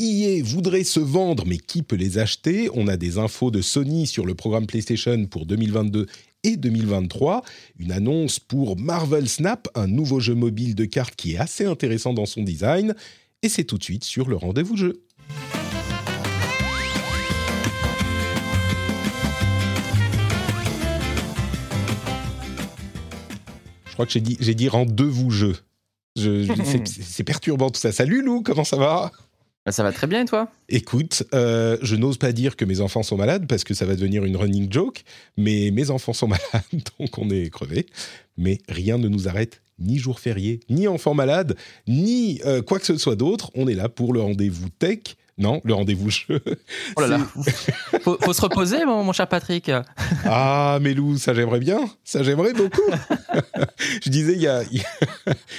EA voudrait se vendre, mais qui peut les acheter? On a des infos de Sony sur le programme PlayStation pour 2022 et 2023. Une annonce pour Marvel Snap, un nouveau jeu mobile de cartes qui est assez intéressant dans son design. Et c'est tout de suite sur le rendez-vous jeu. Je crois que j'ai dit, rendez-vous jeu. Je- je- c'est- c'est perturbant tout ça. Salut Lou, comment ça va? Bah, ça va très bien et toi? Écoute, euh, je n'ose pas dire que mes enfants sont malades parce que ça va devenir une running joke, mais mes enfants sont malades, donc on est crevés. Mais rien ne nous arrête, ni jour férié, ni enfants malades, ni euh, quoi que ce soit d'autre. On est là pour le rendez-vous tech. Non, le rendez-vous jeu. Oh là là. faut, faut se reposer, mon, mon cher Patrick. Ah, mais Lou, ça j'aimerais bien. Ça j'aimerais beaucoup. je disais il y, a, il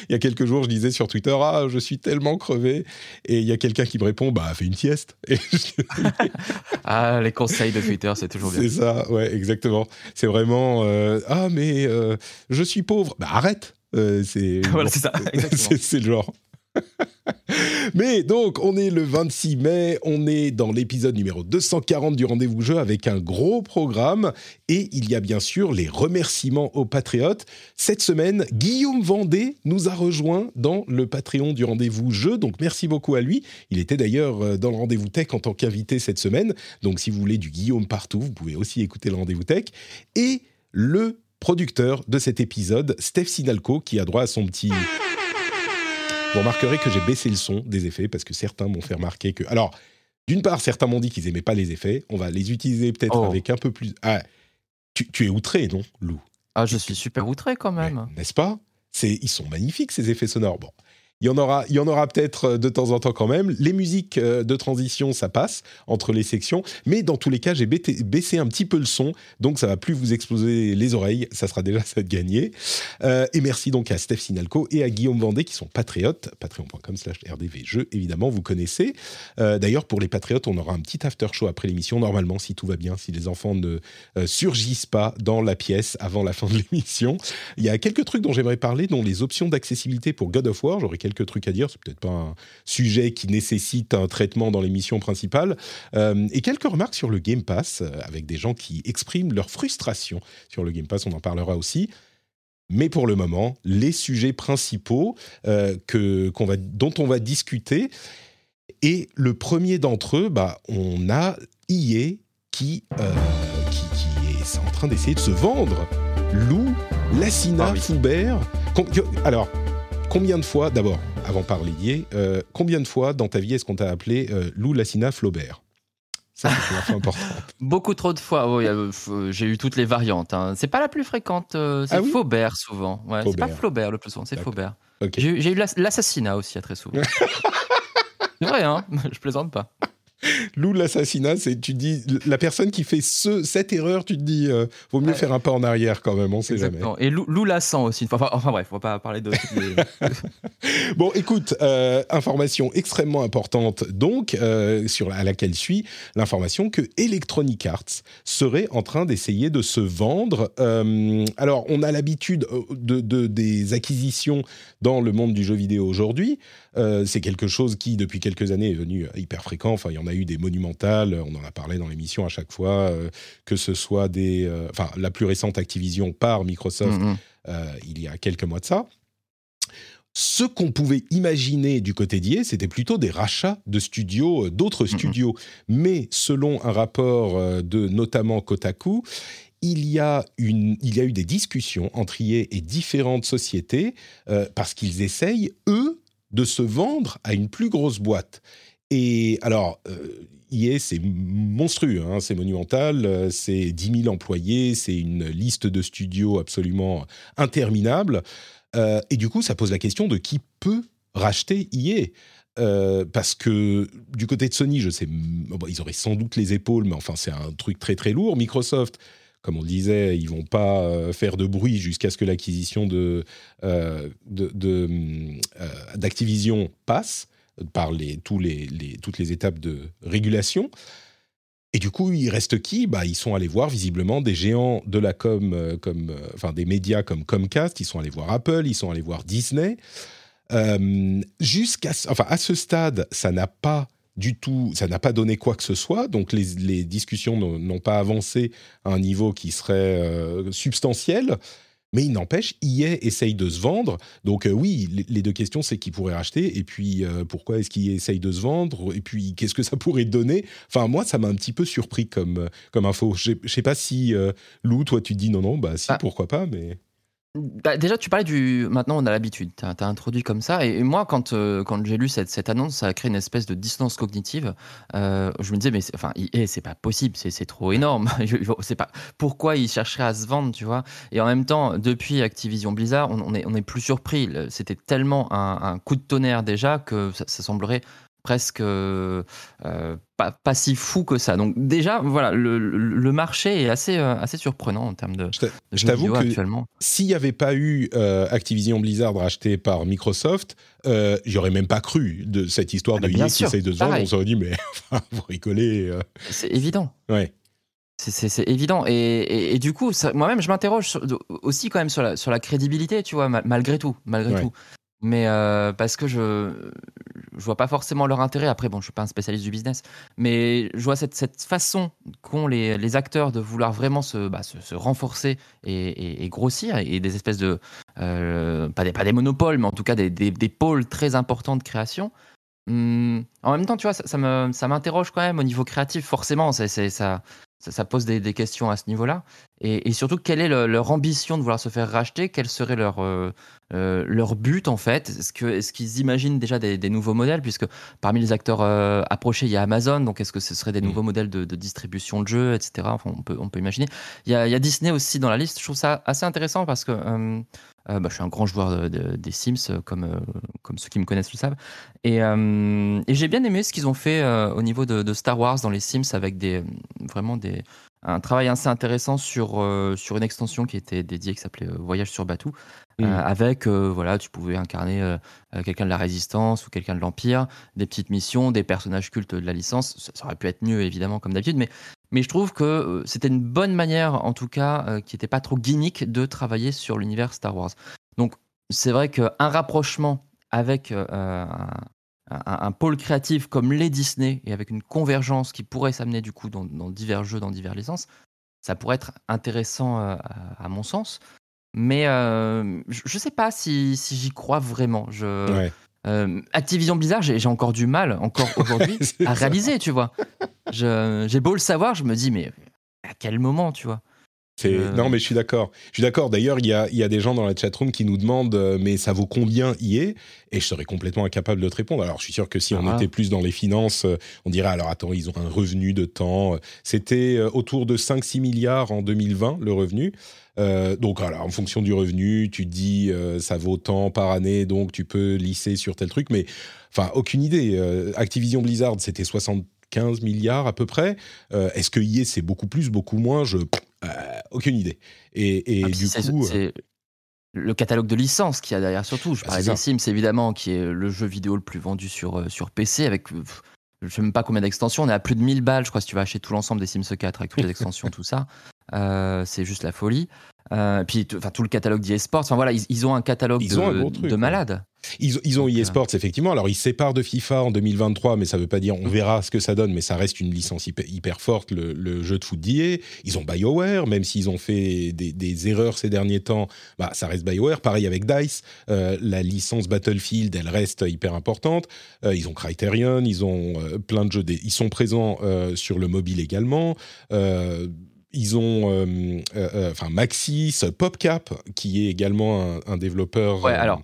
y a quelques jours, je disais sur Twitter, ah, je suis tellement crevé. Et il y a quelqu'un qui me répond, bah, fais une sieste. Et je- Ah, les conseils de Twitter, c'est toujours bien. C'est ça, ouais, exactement. C'est vraiment euh, ah mais euh, je suis pauvre. Bah arrête. Euh, c'est Voilà, ça, c'est le genre. mais donc on est le 26 mai, on est dans l'épisode numéro 240 du rendez-vous jeu avec un gros programme et il y a bien sûr les remerciements aux patriotes. Cette semaine, Guillaume Vendée nous a rejoint dans le Patreon du rendez-vous jeu, donc merci beaucoup à lui. Il était d'ailleurs euh, dans le rendez-vous tech en tant qu'invité cette semaine. Donc si vous voulez du Guillaume partout, vous pouvez aussi écouter le rendez-vous tech. Et le producteur de cet épisode, Steph Sinalco, qui a droit à son petit... Vous remarquerez que j'ai baissé le son des effets parce que certains m'ont fait remarquer que... Alors, d'une part, certains m'ont dit qu'ils aimaient pas les effets. On va les utiliser peut-être Oh. avec un peu plus... Ah, tu, tu es outré, non, Lou? Ah, je suis super outré quand même. N'est-ce pas? C'est, Ils sont magnifiques, ces effets sonores. Bon, il y en aura, il y en aura peut-être euh, de temps en temps quand même. Les musiques euh, de transition, ça passe entre les sections. Mais dans tous les cas, j'ai baissé un petit peu le son. Donc, ça va plus vous exploser les oreilles. Ça sera déjà ça de gagner. Euh, et merci donc à Steph Sinalco et à Guillaume Vendée qui sont patriotes. Patreon.com slash rdvjeux, évidemment, vous connaissez. D'ailleurs, pour les patriotes, on aura un petit after show après l'émission. Normalement, si tout va bien, si les enfants ne surgissent pas dans la pièce avant la fin de l'émission. Il y a quelques trucs dont j'aimerais parler, dont les options d'accessibilité pour God of War. J'aurais quelques trucs à dire. C'est peut-être pas un sujet qui nécessite un traitement dans l'émission principale. Euh, et quelques remarques sur le Game Pass, euh, avec des gens qui expriment leur frustration sur le Game Pass. On en parlera aussi. Mais pour le moment, les sujets principaux euh, que, qu'on va, dont on va discuter. Et le premier d'entre eux, bah, on a qui, euh, qui, qui est en train d'essayer de se vendre. Lou, Lassina, Ah oui. Foubert. Alors, combien de fois, d'abord, avant de parler euh, combien de fois dans ta vie est-ce qu'on t'a appelé euh, Lou, Lassina, Flaubert? Ça, c'est importante. Beaucoup trop de fois. Oh, euh, j'ai eu toutes les variantes. hein. C'est pas la plus fréquente. euh, c'est Ah oui? Faubert souvent. Ouais, c'est pas. Flaubert le plus souvent, c'est. Faubert. J'ai eu- l'assassinat aussi, à très souvent. c'est vrai, hein? Je plaisante pas. Lou, l'assassinat, c'est tu dis la personne qui fait ce, cette erreur, tu te dis euh, vaut mieux Ouais. faire un pas en arrière quand même, on sait jamais. Et Lou, Lou Lassan aussi. Enfin, enfin, bref, on va pas parler de. Bon, écoute, euh, information extrêmement importante donc, euh, sur, à laquelle suit l'information que Electronic Arts serait en train d'essayer de se vendre. Alors, on a l'habitude de, de- des acquisitions dans le monde du jeu vidéo aujourd'hui. Euh, c'est quelque chose qui, depuis quelques années, est devenu hyper fréquent. Enfin, il y en a eu des monumentales, on en a parlé dans l'émission à chaque fois, euh, que ce soit des... euh, Enfin, la plus récente Activision par Microsoft Mhm. il y a quelques mois de ça. Ce qu'on pouvait imaginer du côté d'IA, c'était plutôt des rachats de studios, d'autres studios. Mais selon un rapport de notamment Kotaku, il y, a une, il y a eu des discussions entre IA et différentes sociétés euh, parce qu'ils essayent, eux, de se vendre à une plus grosse boîte. Et alors, euh, EA, c'est monstrueux, hein, c'est monumental, euh, c'est 10 000 employés, c'est une liste de studios absolument interminable. Euh, et du coup, ça pose la question de qui peut racheter EA. parce que du côté de Sony, je sais, ils auraient sans doute les épaules, mais enfin c'est un truc très très lourd. Microsoft, comme on disait, ils vont pas faire de bruit jusqu'à ce que l'acquisition de, d'Activision passe par les, tous les, toutes les étapes de régulation. Et du coup, il reste qui? Bah, Ils sont allés voir visiblement des géants de la com, euh, comme, euh, enfin des médias comme Comcast, ils sont allés voir Apple, ils sont allés voir Disney. Euh, jusqu'à, enfin, à ce stade, ça n'a pas du tout, ça n'a pas donné quoi que ce soit. Donc les, les discussions n'ont pas avancé à un niveau qui serait substantiel. Mais il n'empêche, EA essaye de se vendre. Donc euh, oui, les, deux questions, c'est qui pourrait racheter, et puis euh, pourquoi est-ce qu'il essaye de se vendre, et puis qu'est-ce que ça pourrait donner? Enfin, moi, ça m'a un petit peu surpris comme, euh, comme info. Je ne sais pas si, Lou, toi, tu te dis non, non, bah si, ah. pourquoi pas, mais... Bah, déjà, tu parlais du. Maintenant, on a l'habitude. Tu as, introduit comme ça. Et, moi, quand, euh, quand j'ai lu cette, cette, annonce, ça a créé une espèce de distance cognitive. Euh, je me disais, mais enfin, c'est pas possible, c'est trop énorme. pas pourquoi ils chercheraient à se vendre, tu vois? Et en même temps, depuis Activision Blizzard, on, on est, on est plus surpris. C'était tellement un, coup de tonnerre déjà que ça, ça semblerait presque euh, pas, pas, si fou que ça. Donc déjà, voilà, le, le marché est assez, euh, assez surprenant en termes de, je t'avoue que actuellement. S'il n'y avait pas eu Activision Blizzard racheté par Microsoft, j'aurais aurais même pas cru de cette histoire ah de EA qui essaye de se vendre. On s'aurait dit, mais vous rigolez. C'est évident. Ouais. C'est évident. Et, et, du coup, moi-même, je m'interroge aussi quand même sur la, sur la crédibilité, tu vois, malgré tout. Malgré tout. Mais parce que je je vois pas forcément leur intérêt. Après, bon, je suis pas un spécialiste du business, mais je vois cette, cette façon qu'ont les, les, acteurs de vouloir vraiment se, bah, se, renforcer et, grossir, et des espèces de euh, pas des pas des monopoles, mais en tout cas des, des, pôles très importants de création. Mmh, en même temps, tu vois, ça, me ça m'interroge quand même au niveau créatif. Forcément, ça ça, pose des, questions à ce niveau-là. Et, surtout, quelle est leur ambition de vouloir se faire racheter? Quel serait leur, euh, euh, leur but, en fait? Est-ce qu'ils est qu'ils imaginent déjà des, nouveaux modèles? Puisque parmi les acteurs euh, approchés, il y a Amazon. Donc, est-ce que ce serait des mmh. nouveaux modèles de, distribution de jeux, etc. Enfin, on, peut, on peut imaginer. Il y, a, il y, a, Disney aussi dans la liste. Je trouve ça assez intéressant parce que bah, je suis un grand joueur des Sims, comme, comme ceux qui me connaissent le savent. Et, et j'ai bien aimé ce qu'ils ont fait au niveau de, de, Star Wars dans les Sims avec des, vraiment des, un travail assez intéressant sur, euh, sur une extension qui était dédiée, qui s'appelait euh, Voyage sur Batou, euh, mmh. avec, voilà, tu pouvais incarner quelqu'un de la Résistance ou quelqu'un de l'Empire, des petites missions, des personnages cultes de la licence. Ça, aurait pu être mieux, évidemment, comme d'habitude, mais, mais je trouve que c'était une bonne manière, en tout cas, qui n'était pas trop gimmick, de travailler sur l'univers Star Wars. Donc, c'est vrai qu'un rapprochement avec un, un, pôle créatif comme les Disney et avec une convergence qui pourrait s'amener du coup dans, divers jeux, dans diverses licences, ça pourrait être intéressant euh, à, mon sens. Mais euh, je ne sais pas si, j'y crois vraiment. Je, euh, Activision Blizzard, j'ai encore du mal, encore aujourd'hui, à réaliser, tu vois. J'ai beau le savoir, je me dis, mais à quel moment, tu vois? Euh, non, mais je suis d'accord. Je suis d'accord. D'ailleurs, il y a, y a, des gens dans la chatroom qui nous demandent euh, mais ça vaut combien est? Et je serais complètement incapable de te répondre. Alors, je suis sûr que si on ah. était plus dans les finances, euh, on dirait alors attends, ils ont un revenu de temps. C'était autour de 5-6 milliards en 2020, le revenu. donc, alors, en fonction du revenu, tu dis ça vaut tant par année, donc tu peux lisser sur tel truc. Mais, enfin, aucune idée. Activision Blizzard, c'était 75 milliards à peu près. Est-ce que EA, c'est beaucoup plus, beaucoup moins? Je euh, aucune idée. Et, ah, du coup. C'est le catalogue de licences qu'il y a derrière, surtout. Je bah, parlais des Sims, évidemment, qui est le jeu vidéo le plus vendu sur, euh, sur PC, avec. je ne sais même pas combien d'extensions. On est à plus de 1000 balles, je crois, si tu vas acheter tout l'ensemble des Sims 4 avec toutes les extensions, tout ça. Euh, c'est juste la folie. Euh, puis enfin tout le catalogue d'eSports. Enfin voilà, ils, ont un catalogue de, de malades. Ils, ils ont eSports effectivement. Alors ils séparent de FIFA en 2023, mais ça veut pas dire on verra ce que ça donne. Mais ça reste une licence hyper, forte, le, jeu de foot d'IA. Ils ont BioWare, même s'ils ont fait des, erreurs ces derniers temps, bah ça reste BioWare. Pareil avec Dice, euh, la licence Battlefield, elle reste hyper importante. Euh, ils ont Criterion, ils ont plein de jeux. Ils sont présents sur le mobile également ils ont euh, euh, euh, enfin Maxis, PopCap, qui est également un, développeur. Ouais, alors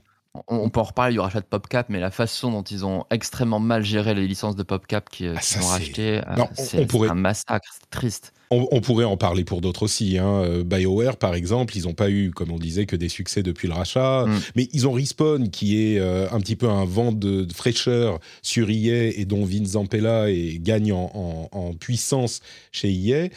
On, peut en reparler du rachat de PopCap, mais la façon dont ils ont extrêmement mal géré les licences de PopCap qui, ah, ont racheté, c'est un massacre, c'est triste. On, pourrait en parler pour d'autres aussi. Hein. BioWare, par exemple, ils n'ont pas eu, comme on disait, que des succès depuis le rachat. Mm. Mais ils ont Respawn, qui est euh, un petit peu un vent de, fraîcheur sur EA et dont Vince Zampella et gagne en, en puissance chez EA.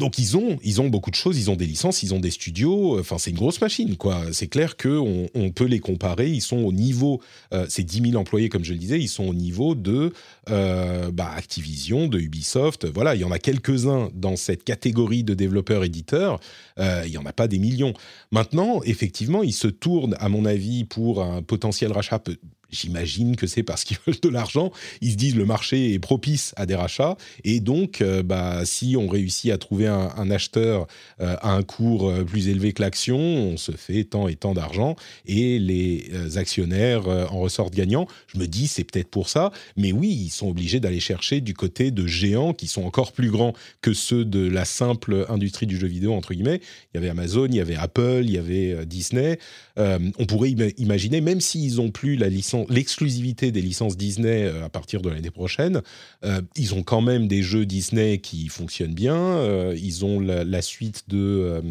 Donc ils ont, ils ont beaucoup de choses, ils ont des licences, ils ont des studios. Enfin, c'est une grosse machine, quoi. C'est clair que on, peut les comparer. Ils sont au niveau, euh, c'est 10 000 employés, comme je le disais, ils sont au niveau de euh, bah, Activision, de Ubisoft. Voilà, il y en a quelques-uns dans cette catégorie de développeurs-éditeurs. Euh, il y en a pas des millions. Maintenant, effectivement, ils se tournent, à mon avis, pour un potentiel rachat J'imagine que c'est parce qu'ils veulent de l'argent. Ils se disent le marché est propice à des rachats et donc, euh, bah, si on réussit à trouver un, acheteur euh, à un cours euh, plus élevé que l'action, on se fait tant et tant d'argent et les actionnaires en ressortent gagnants. Je me dis c'est peut-être pour ça, mais oui, ils sont obligés d'aller chercher du côté de géants qui sont encore plus grands que ceux de la simple industrie du jeu vidéo entre guillemets. Il y avait Amazon, il y avait Apple, il y avait Disney. on pourrait imaginer, même s'ils ont plus la licence l'exclusivité des licences Disney euh, à partir de l'année prochaine. Euh, ils ont quand même des jeux Disney qui fonctionnent bien. Euh, ils ont la, suite de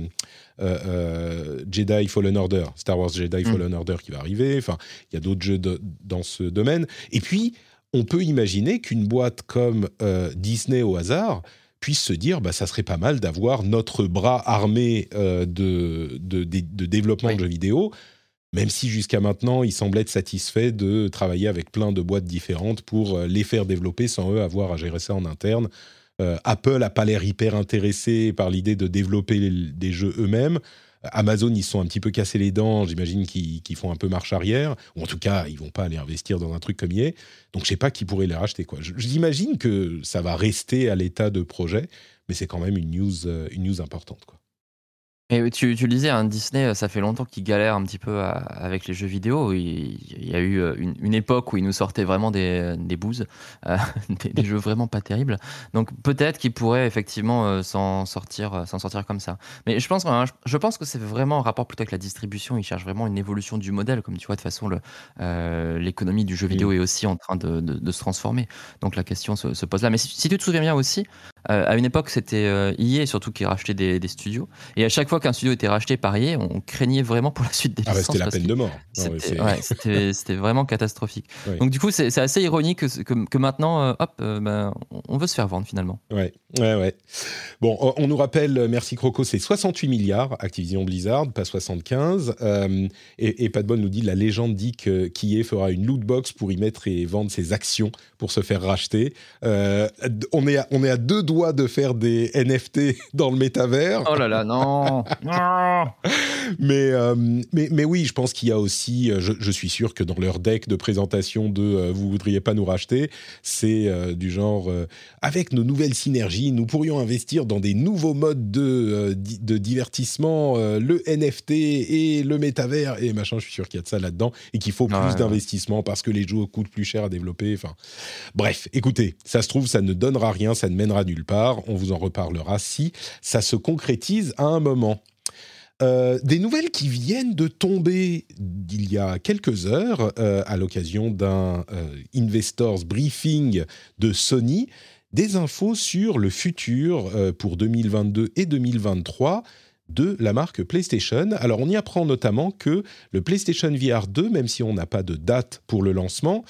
Jedi Fallen Order, Star Wars Jedi mm. Fallen Order qui va arriver. Enfin, il y a d'autres jeux dans ce domaine. Et puis, on peut imaginer qu'une boîte comme Disney au hasard puisse se dire bah ça serait pas mal d'avoir notre bras armé de, de, de, développement de jeux vidéo même si jusqu'à maintenant, ils semblaient être satisfaits de travailler avec plein de boîtes différentes pour euh, les faire développer sans eux avoir à gérer ça en interne. Euh, Apple n'a pas l'air hyper intéressé par l'idée de développer des jeux eux-mêmes. Amazon, ils sont un petit peu cassés les dents, j'imagine qu'ils font un peu marche arrière, ou en tout cas, ils vont pas aller investir dans un truc comme est. Donc, je sais pas qui pourrait les racheter. Quoi. J'imagine que ça va rester à l'état de projet, mais c'est quand même une news, euh, une news importante. Quoi. Et tu, tu le disais, hein, Disney, euh, ça fait longtemps qu'il galère un petit peu avec les jeux vidéo. Il, y a eu euh, une, époque où il nous sortait vraiment des, des bouses, euh, des, jeux vraiment pas terribles. Donc peut-être qu'il pourrait effectivement s'en sortir, s'en sortir comme ça. Mais je pense, hein, je pense que c'est vraiment un rapport plutôt avec la distribution. Il cherche vraiment une évolution du modèle. Comme tu vois, de toute façon, l'économie du jeu vidéo est aussi en train de, de, se transformer. Donc la question se, se pose là. Mais si, si, tu te souviens bien aussi, à une époque, c'était EA surtout qui rachetait des, des studios. Et à chaque fois qu'un studio était racheté par EA, on craignait vraiment pour la suite des ah licences. c'était la peine de mort. C'était vraiment catastrophique. Donc du coup, c'est assez ironique que, que, maintenant, euh, hop, euh, ben, on veut se faire vendre finalement. Ouais, ouais, ouais. Bon, on nous rappelle, euh, merci Croco, c'est 68 milliards Activision Blizzard, pas 75. et, et Pat Bonne nous dit, la légende dit que qu'EA fera une loot box pour y mettre et vendre ses actions pour se faire racheter. on, est à, on est à deux doigts de faire des NFT dans le métavers. Oh là là, non mais, euh, mais, mais oui, je pense qu'il y a aussi, euh, je, suis sûr que dans leur deck de présentation de euh, vous voudriez pas nous racheter, c'est du genre avec nos nouvelles synergies, nous pourrions investir dans des nouveaux modes de, de divertissement, le NFT et le métavers et machin. Je suis sûr qu'il y a de ça là-dedans et qu'il faut plus d'investissement parce que les jeux coûtent plus cher à développer. Enfin, bref, écoutez, ça se trouve, ça ne donnera rien, ça ne mènera nulle part. On vous en reparlera si ça se concrétise à un moment. Euh, des nouvelles qui viennent de tomber il y a quelques heures euh, à l'occasion d'un euh, investors briefing de Sony, des infos sur le futur pour 2022 et 2023 de la marque PlayStation. Alors on y apprend notamment que le PlayStation VR 2, même si on n'a pas de date pour le lancement,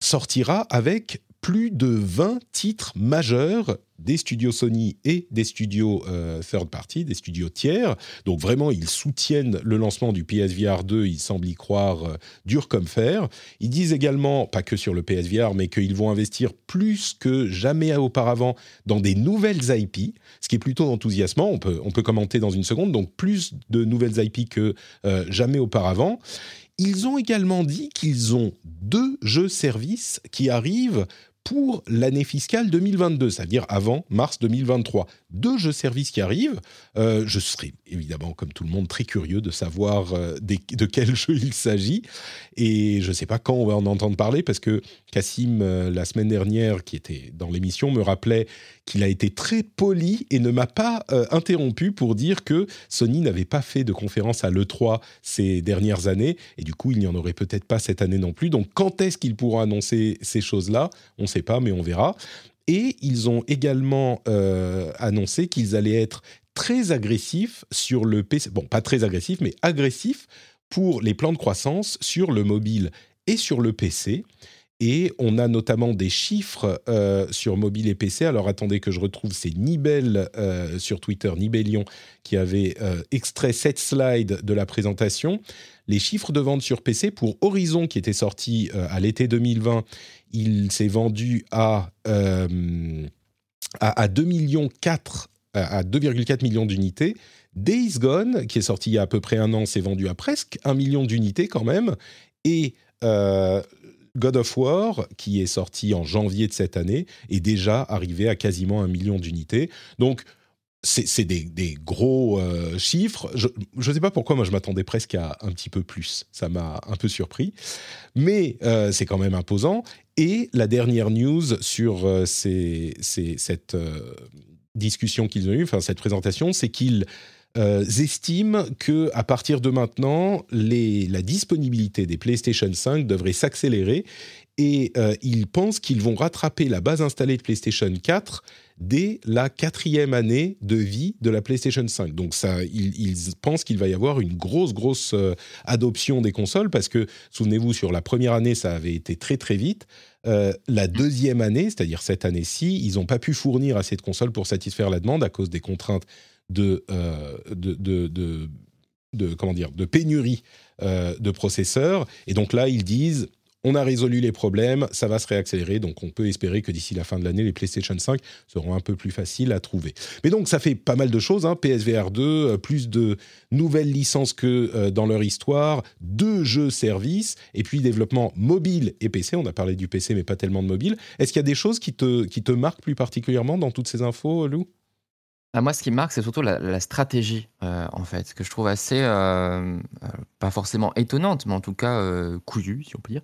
sortira avec plus de 20 titres majeurs des studios Sony et des studios euh, third party, des studios tiers. Donc vraiment, ils soutiennent le lancement du PSVR 2, ils semblent y croire euh, dur comme fer. Ils disent également, pas que sur le PSVR, mais qu'ils vont investir plus que jamais auparavant dans des nouvelles IP, ce qui est plutôt enthousiasmant, on peut, on peut commenter dans une seconde, donc plus de nouvelles IP que euh, jamais auparavant. Ils ont également dit qu'ils ont deux jeux services qui arrivent pour l'année fiscale 2022, c'est-à-dire avant mars 2023. Deux jeux services qui arrivent. Euh, je serai évidemment, comme tout le monde, très curieux de savoir euh, de quel jeu il s'agit. Et je ne sais pas quand on va en entendre parler, parce que Cassim, euh, la semaine dernière, qui était dans l'émission, me rappelait qu'il a été très poli et ne m'a pas interrompu pour dire que Sony n'avait pas fait de conférence à l'E3 ces dernières années. Et du coup, il n'y en aurait peut-être pas cette année non plus. Donc, quand est-ce qu'ils pourront annoncer ces choses-là? On sait pas, mais on verra. Et ils ont également euh, annoncé qu'ils allaient être très agressifs sur le PC. Bon, pas très agressifs, mais agressifs pour les plans de croissance sur le mobile et sur le PC. Et on a notamment des chiffres euh, sur mobile et PC. Alors attendez que je retrouve, c'est Nibel euh, sur Twitter, Nibelion, qui avait extrait cette slide de la présentation. Les chiffres de vente sur PC pour Horizon, qui était sorti à l'été 2020, il s'est vendu à, euh, à, 2 millions 4, à 2,4 millions d'unités. Days Gone, qui est sorti il y a à peu près un an, s'est vendu à presque 1 million d'unités quand même. Et euh, God of War, qui est sorti en janvier de cette année, est déjà arrivé à quasiment un million d'unités. Donc, c'est des, gros euh, chiffres. Je ne sais pas pourquoi, moi je m'attendais presque à un petit peu plus. Ça m'a un peu surpris. Mais euh, c'est quand même imposant. Et la dernière news sur euh, cette discussion qu'ils ont eue, enfin cette présentation, c'est qu'ils estiment que à partir de maintenant, la disponibilité des PlayStation 5 devrait s'accélérer et ils pensent qu'ils vont rattraper la base installée de PlayStation 4 dès la quatrième année de vie de la PlayStation 5. Donc ils, pensent qu'il va y avoir une grosse, grosse euh, adoption des consoles parce que, souvenez-vous, sur la première année, ça avait été très, très vite. Euh, la deuxième année, c'est-à-dire cette année-ci, ils n'ont pas pu fournir assez de consoles pour satisfaire la demande à cause des contraintes de, euh, de, comment dire, de pénurie de processeurs. Et donc là, ils disent on a résolu les problèmes, ça va se réaccélérer, donc on peut espérer que d'ici la fin de l'année, les PlayStation 5 seront un peu plus faciles à trouver. Mais donc ça fait pas mal de choses, hein. PSVR 2, euh, plus de nouvelles licences que euh, dans leur histoire, deux jeux services, et puis développement mobile et PC, on a parlé du PC mais pas tellement de mobile. Est-ce qu'il y a des choses qui te, qui te marquent plus particulièrement dans toutes ces infos, Lou? Ah, moi, ce qui me marque, c'est surtout la, stratégie, euh, en fait, que je trouve assez, euh, euh, pas forcément étonnante, mais en tout cas couillue, si on peut dire.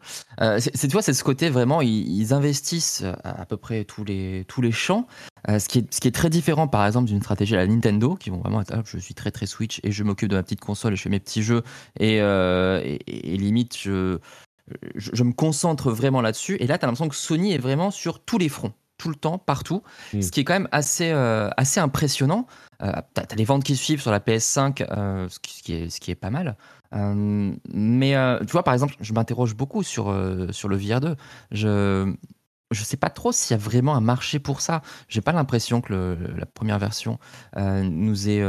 c'est, tu vois, c'est ce côté vraiment, ils, investissent à, peu près tous les, tous les champs, ce, qui est, ce qui est très différent, par exemple, d'une stratégie à la Nintendo, qui vont vraiment être, je suis très très Switch et je m'occupe de ma petite console et je fais mes petits jeux et, limite, je, je, me concentre vraiment là-dessus. Et là, tu as l'impression que Sony est vraiment sur tous les fronts tout le temps, partout, hmm. ce qui est quand même assez, euh, assez impressionnant. Euh, tu as, les ventes qui suivent sur la PS5, euh, ce, qui est, ce qui est pas mal. mais tu vois, par exemple, je m'interroge beaucoup sur, sur le VR2. Je je sais pas trop s'il y a vraiment un marché pour ça. J'ai pas l'impression que la première version nous, ait,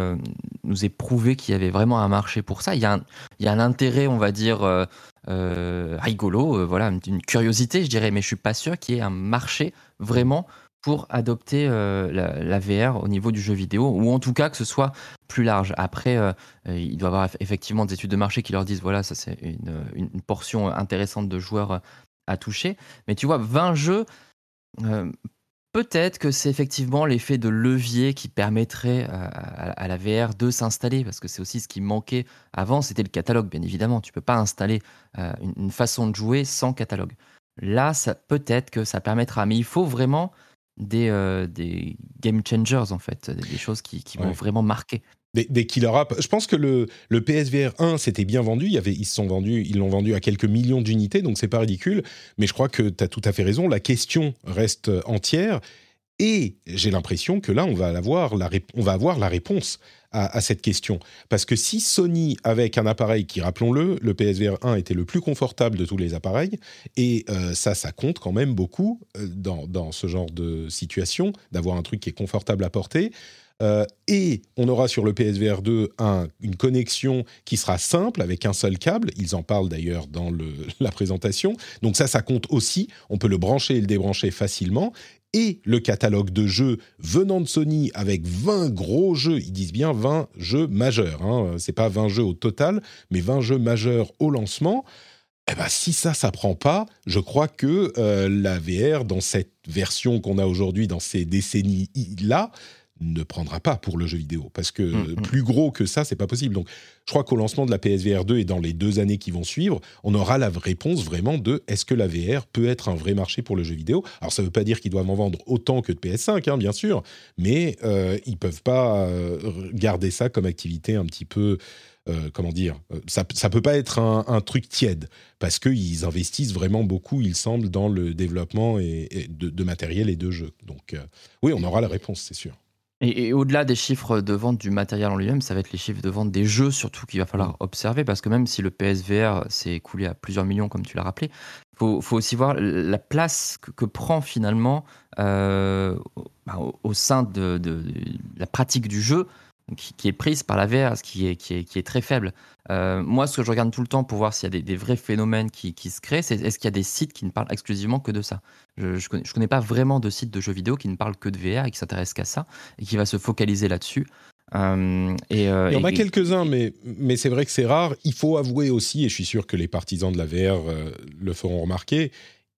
nous ait prouvé qu'il y avait vraiment un marché pour ça. Il y a un, il y a un intérêt, on va dire, euh, rigolo, euh, voilà, une curiosité, je dirais, mais je suis pas sûr qu'il y ait un marché vraiment pour adopter euh, la, VR au niveau du jeu vidéo, ou en tout cas que ce soit plus large. Après, il doit y avoir effectivement des études de marché qui leur disent, voilà, ça c'est une, une, portion intéressante de joueurs à toucher. Mais tu vois, 20 jeux, Peut-être que c'est effectivement l'effet de levier qui permettrait euh, à, la VR de s'installer, parce que c'est aussi ce qui manquait avant, c'était le catalogue, bien évidemment. Tu peux pas installer euh, une, façon de jouer sans catalogue. Là, ça peut-être que ça permettra, mais il faut vraiment des, euh, des game changers en fait, des, choses qui, vont vraiment marquer. Des, killer apps. Je pense que le, le PSVR 1 s'était bien vendu. Il y avait, ils sont vendus, ils l'ont vendu à quelques millions d'unités, donc c'est pas ridicule. Mais je crois que tu as tout à fait raison. La question reste entière. Et j'ai l'impression que là, on va, avoir la, on va avoir la réponse à, cette question. Parce que si Sony, avec un appareil qui, rappelons-le, le PSVR 1 était le plus confortable de tous les appareils, et euh, ça, ça compte quand même beaucoup euh, dans, dans, ce genre de situation, d'avoir un truc qui est confortable à porter. Euh, et on aura sur le PSVR 2 une connexion qui sera simple avec un seul câble. Ils en parlent d'ailleurs dans la présentation. Donc ça, ça compte aussi. On peut le brancher et le débrancher facilement. Et le catalogue de jeux venant de Sony avec 20 gros jeux, ils disent bien 20 jeux majeurs. Hein. C'est pas 20 jeux au total, mais 20 jeux majeurs au lancement. Eh ben, si ça, ça prend pas, je crois que la VR, dans cette version qu'on a aujourd'hui, dans ces décennies-là, ne prendra pas pour le jeu vidéo parce que mm, mm. plus gros que ça c'est pas possible donc je crois qu'au lancement de la PSVR 2 et dans les deux années qui vont suivre on aura la réponse vraiment de est-ce que la VR peut être un vrai marché pour le jeu vidéo? Alors ça veut pas dire qu'ils doivent en vendre autant que de PS5 hein, bien sûr mais euh, ils peuvent pas euh, garder ça comme activité un petit peu euh, comment dire, euh, ça, ça peut pas être un, truc tiède parce qu'ils investissent vraiment beaucoup, il semble, dans le développement et, de, matériel et de jeux. Donc oui, on aura la réponse, c'est sûr. Et, au-delà des chiffres de vente du matériel en lui-même, ça va être les chiffres de vente des jeux surtout qu'il va falloir mm. observer parce que même si le PSVR s'est écoulé à plusieurs millions comme tu l'as rappelé, il faut, aussi voir la place que, prend finalement euh, bah, au, sein de, la pratique du jeu qui, est prise par la VR, ce qui est, qui est, qui est très faible. Euh, moi, ce que je regarde tout le temps pour voir s'il y a des, vrais phénomènes qui, qui se créent, c'est est-ce qu'il y a des sites qui ne parlent exclusivement que de ça? Je ne connais, je connais, pas vraiment de sites de jeux vidéo qui ne parlent que de VR et qui s'intéressent qu'à ça et qui va se focaliser là-dessus. Euh, et, euh, Il y en a quelques-uns, mais, mais c'est vrai que c'est rare. Il faut avouer aussi, et je suis sûr que les partisans de la VR le feront remarquer,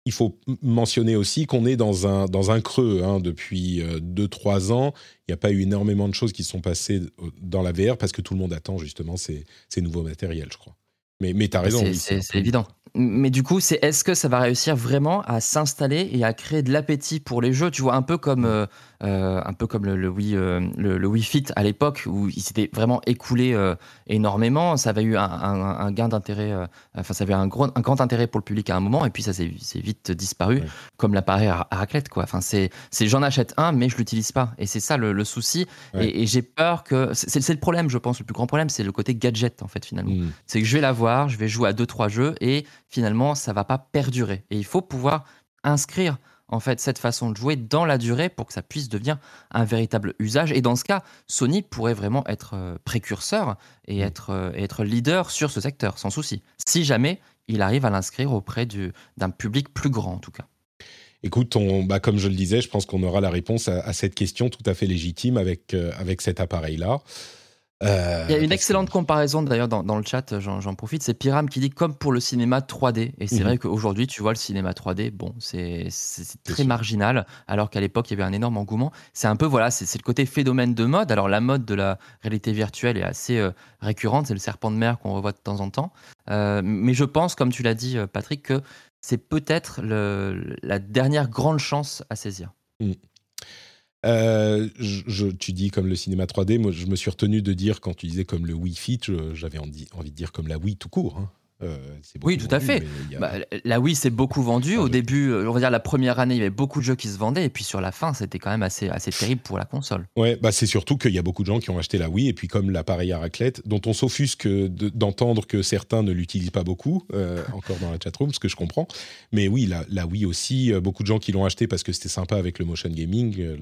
il faut mentionner aussi qu'on est dans un, dans un creux hein, depuis 2-3 ans. Il n'y a pas eu énormément de choses qui sont passées dans la VR parce que tout le monde attend justement ces, ces nouveaux matériels, je crois. Mais, mais tu as raison. C'est évident. Mais du coup, c'est est-ce que ça va réussir vraiment à s'installer et à créer de l'appétit pour les jeux Tu vois, un peu comme euh, euh, un peu comme le, Wii, euh, le, Wii Fit à l'époque où il s'était vraiment écoulé euh, énormément. Ça avait eu un, gain d'intérêt, enfin ça avait un, gros, un grand intérêt pour le public à un moment et puis ça s'est vite disparu comme l'appareil à, raclette quoi. Enfin c'est j'en achète un mais je l'utilise pas et c'est ça le, souci et, j'ai peur que c'est le problème je pense le plus grand problème c'est le côté gadget en fait finalement. Mmh. C'est que je vais l'avoir, je vais jouer à deux trois jeux et finalement ça va pas perdurer et il faut pouvoir inscrire en fait cette façon de jouer dans la durée pour que ça puisse devenir un véritable usage. Et dans ce cas, Sony pourrait vraiment être euh, précurseur et mm. être, euh, être leader sur ce secteur, sans souci. Si jamais il arrive à l'inscrire auprès d'un public plus grand, en tout cas. Écoute, on, bah, comme je le disais, je pense qu'on aura la réponse à, cette question tout à fait légitime avec, euh, avec cet appareil-là. Euh, Il y a une excellente comparaison d'ailleurs dans, dans, le chat, j'en profite, c'est Pyram qui dit comme pour le cinéma 3D. Et c'est mhm. vrai qu'aujourd'hui, tu vois, le cinéma 3D, bon, c'est très marginal, alors qu'à l'époque, il y avait un énorme engouement. C'est un peu, voilà, c'est le côté phénomène de mode. Alors la mode de la réalité virtuelle est assez euh, récurrente, c'est le serpent de mer qu'on revoit de temps en temps. Euh, mais je pense, comme tu l'as dit, Patrick, que c'est peut-être la dernière grande chance à saisir. Mm. Euh, tu dis comme le cinéma 3D, moi je me suis retenu de dire quand tu disais comme le Wii Fit, j'avais envie, de dire comme la Wii tout court. Hein. Euh, oui, tout à fait. Bah, la Wii s'est beaucoup vendue. Au début, euh, on va dire la première année, il y avait beaucoup de jeux qui se vendaient, et puis sur la fin, c'était quand même assez, assez terrible pour la console. Ouais, bah c'est surtout qu'il y a beaucoup de gens qui ont acheté la Wii, et puis comme l'appareil à raclette, dont on s'offusque d'entendre que certains ne l'utilisent pas beaucoup, euh, encore dans la chatroom, ce que je comprends. Mais oui, la, la Wii aussi, beaucoup de gens qui l'ont acheté parce que c'était sympa avec le motion gaming,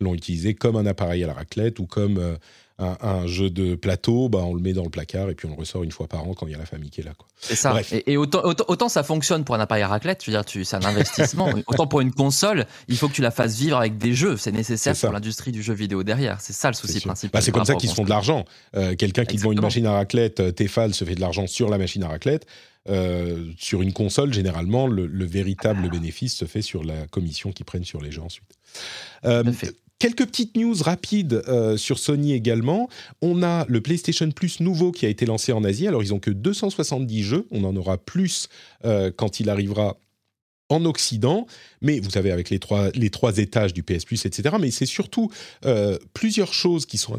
l'ont utilisé comme un appareil à la raclette ou comme un, jeu de plateau, bah, on le met dans le placard et puis on le ressort une fois par an quand il y a la famille qui est là. C'est ça. Et, autant, autant, ça fonctionne pour un appareil à raclette, je veux dire, c'est un investissement. autant pour une console, il faut que tu la fasses vivre avec des jeux. C'est nécessaire pour l'industrie du jeu vidéo derrière. C'est ça le souci principal. Bah, c'est comme ça qu'ils se font de l'argent. Euh, quelqu'un qui vend une machine à raclette, euh, Tefal se fait de l'argent sur la machine à raclette. Euh, sur une console, généralement, le, véritable bénéfice se fait sur la commission qu'ils prennent sur les jeux ensuite. Euh, Quelques petites news rapides euh, sur Sony également. On a le PlayStation Plus nouveau qui a été lancé en Asie. Alors, ils n'ont que 270 jeux. On en aura plus euh, quand il arrivera en Occident, mais vous savez, avec les trois, les trois étages du PS Plus, etc. Mais c'est surtout euh, plusieurs choses qui sont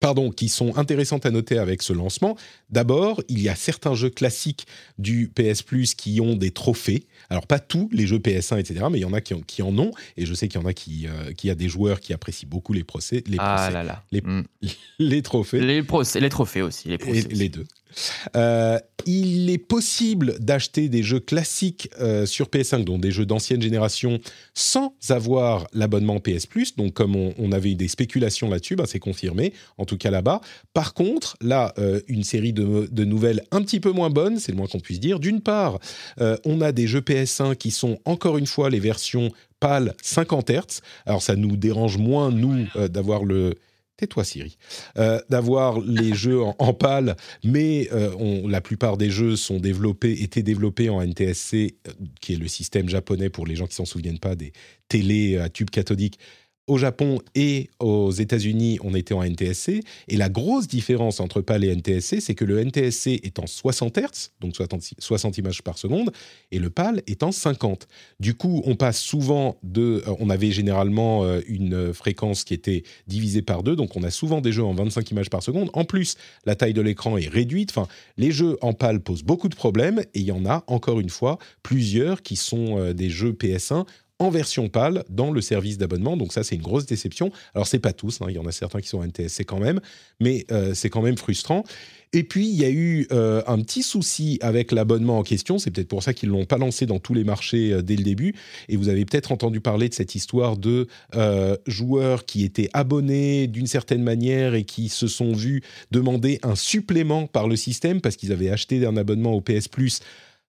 pardon, qui sont intéressantes à noter avec ce lancement. D'abord, il y a certains jeux classiques du PS Plus qui ont des trophées. Alors pas tous les jeux PS1, etc., mais il y en a qui, qui en ont. Et je sais qu'il y en a qui, euh, qui a des joueurs qui apprécient beaucoup les procès, les, ah là là. Les, mm. les, trophées. Les, procès, les trophées aussi. Les, procès les deux. Euh, il est possible d'acheter des jeux classiques euh, sur PS5, donc des jeux d'ancienne génération, sans avoir l'abonnement PS Plus. Donc, comme on, avait eu des spéculations là-dessus, ben, c'est confirmé, en tout cas là-bas. Par contre, là, euh, une série de, de, nouvelles un petit peu moins bonnes, c'est le moins qu'on puisse dire. D'une part, on a des jeux PS1 qui sont encore une fois les versions PAL 50 Hz. Alors, ça nous dérange moins, nous, d'avoir le tais-toi Siri, euh, d'avoir les jeux en, PAL, mais euh, la plupart des jeux sont développés, étaient développés en NTSC, qui est le système japonais pour les gens qui s'en souviennent pas des télés à tube cathodique au Japon et aux États-Unis, on était en NTSC. Et la grosse différence entre PAL et NTSC, c'est que le NTSC est en 60 Hz, donc 60, images par seconde, et le PAL est en 50. Du coup, on passe souvent de. Euh, on avait généralement euh, une fréquence qui était divisée par deux, donc on a souvent des jeux en 25 images par seconde. En plus, la taille de l'écran est réduite. Les jeux en PAL posent beaucoup de problèmes, et il y en a, encore une fois, plusieurs qui sont euh, des jeux PS1 en version PAL dans le service d'abonnement. Donc ça, c'est une grosse déception. Alors, c'est pas tous, hein, il y en a certains qui sont NTSC quand même, mais euh, c'est quand même frustrant. Et puis, il y a eu euh, un petit souci avec l'abonnement en question. C'est peut-être pour ça qu'ils ne l'ont pas lancé dans tous les marchés euh, dès le début. Et vous avez peut-être entendu parler de cette histoire de joueurs qui étaient abonnés d'une certaine manière et qui se sont vus demander un supplément par le système parce qu'ils avaient acheté un abonnement au PS Plus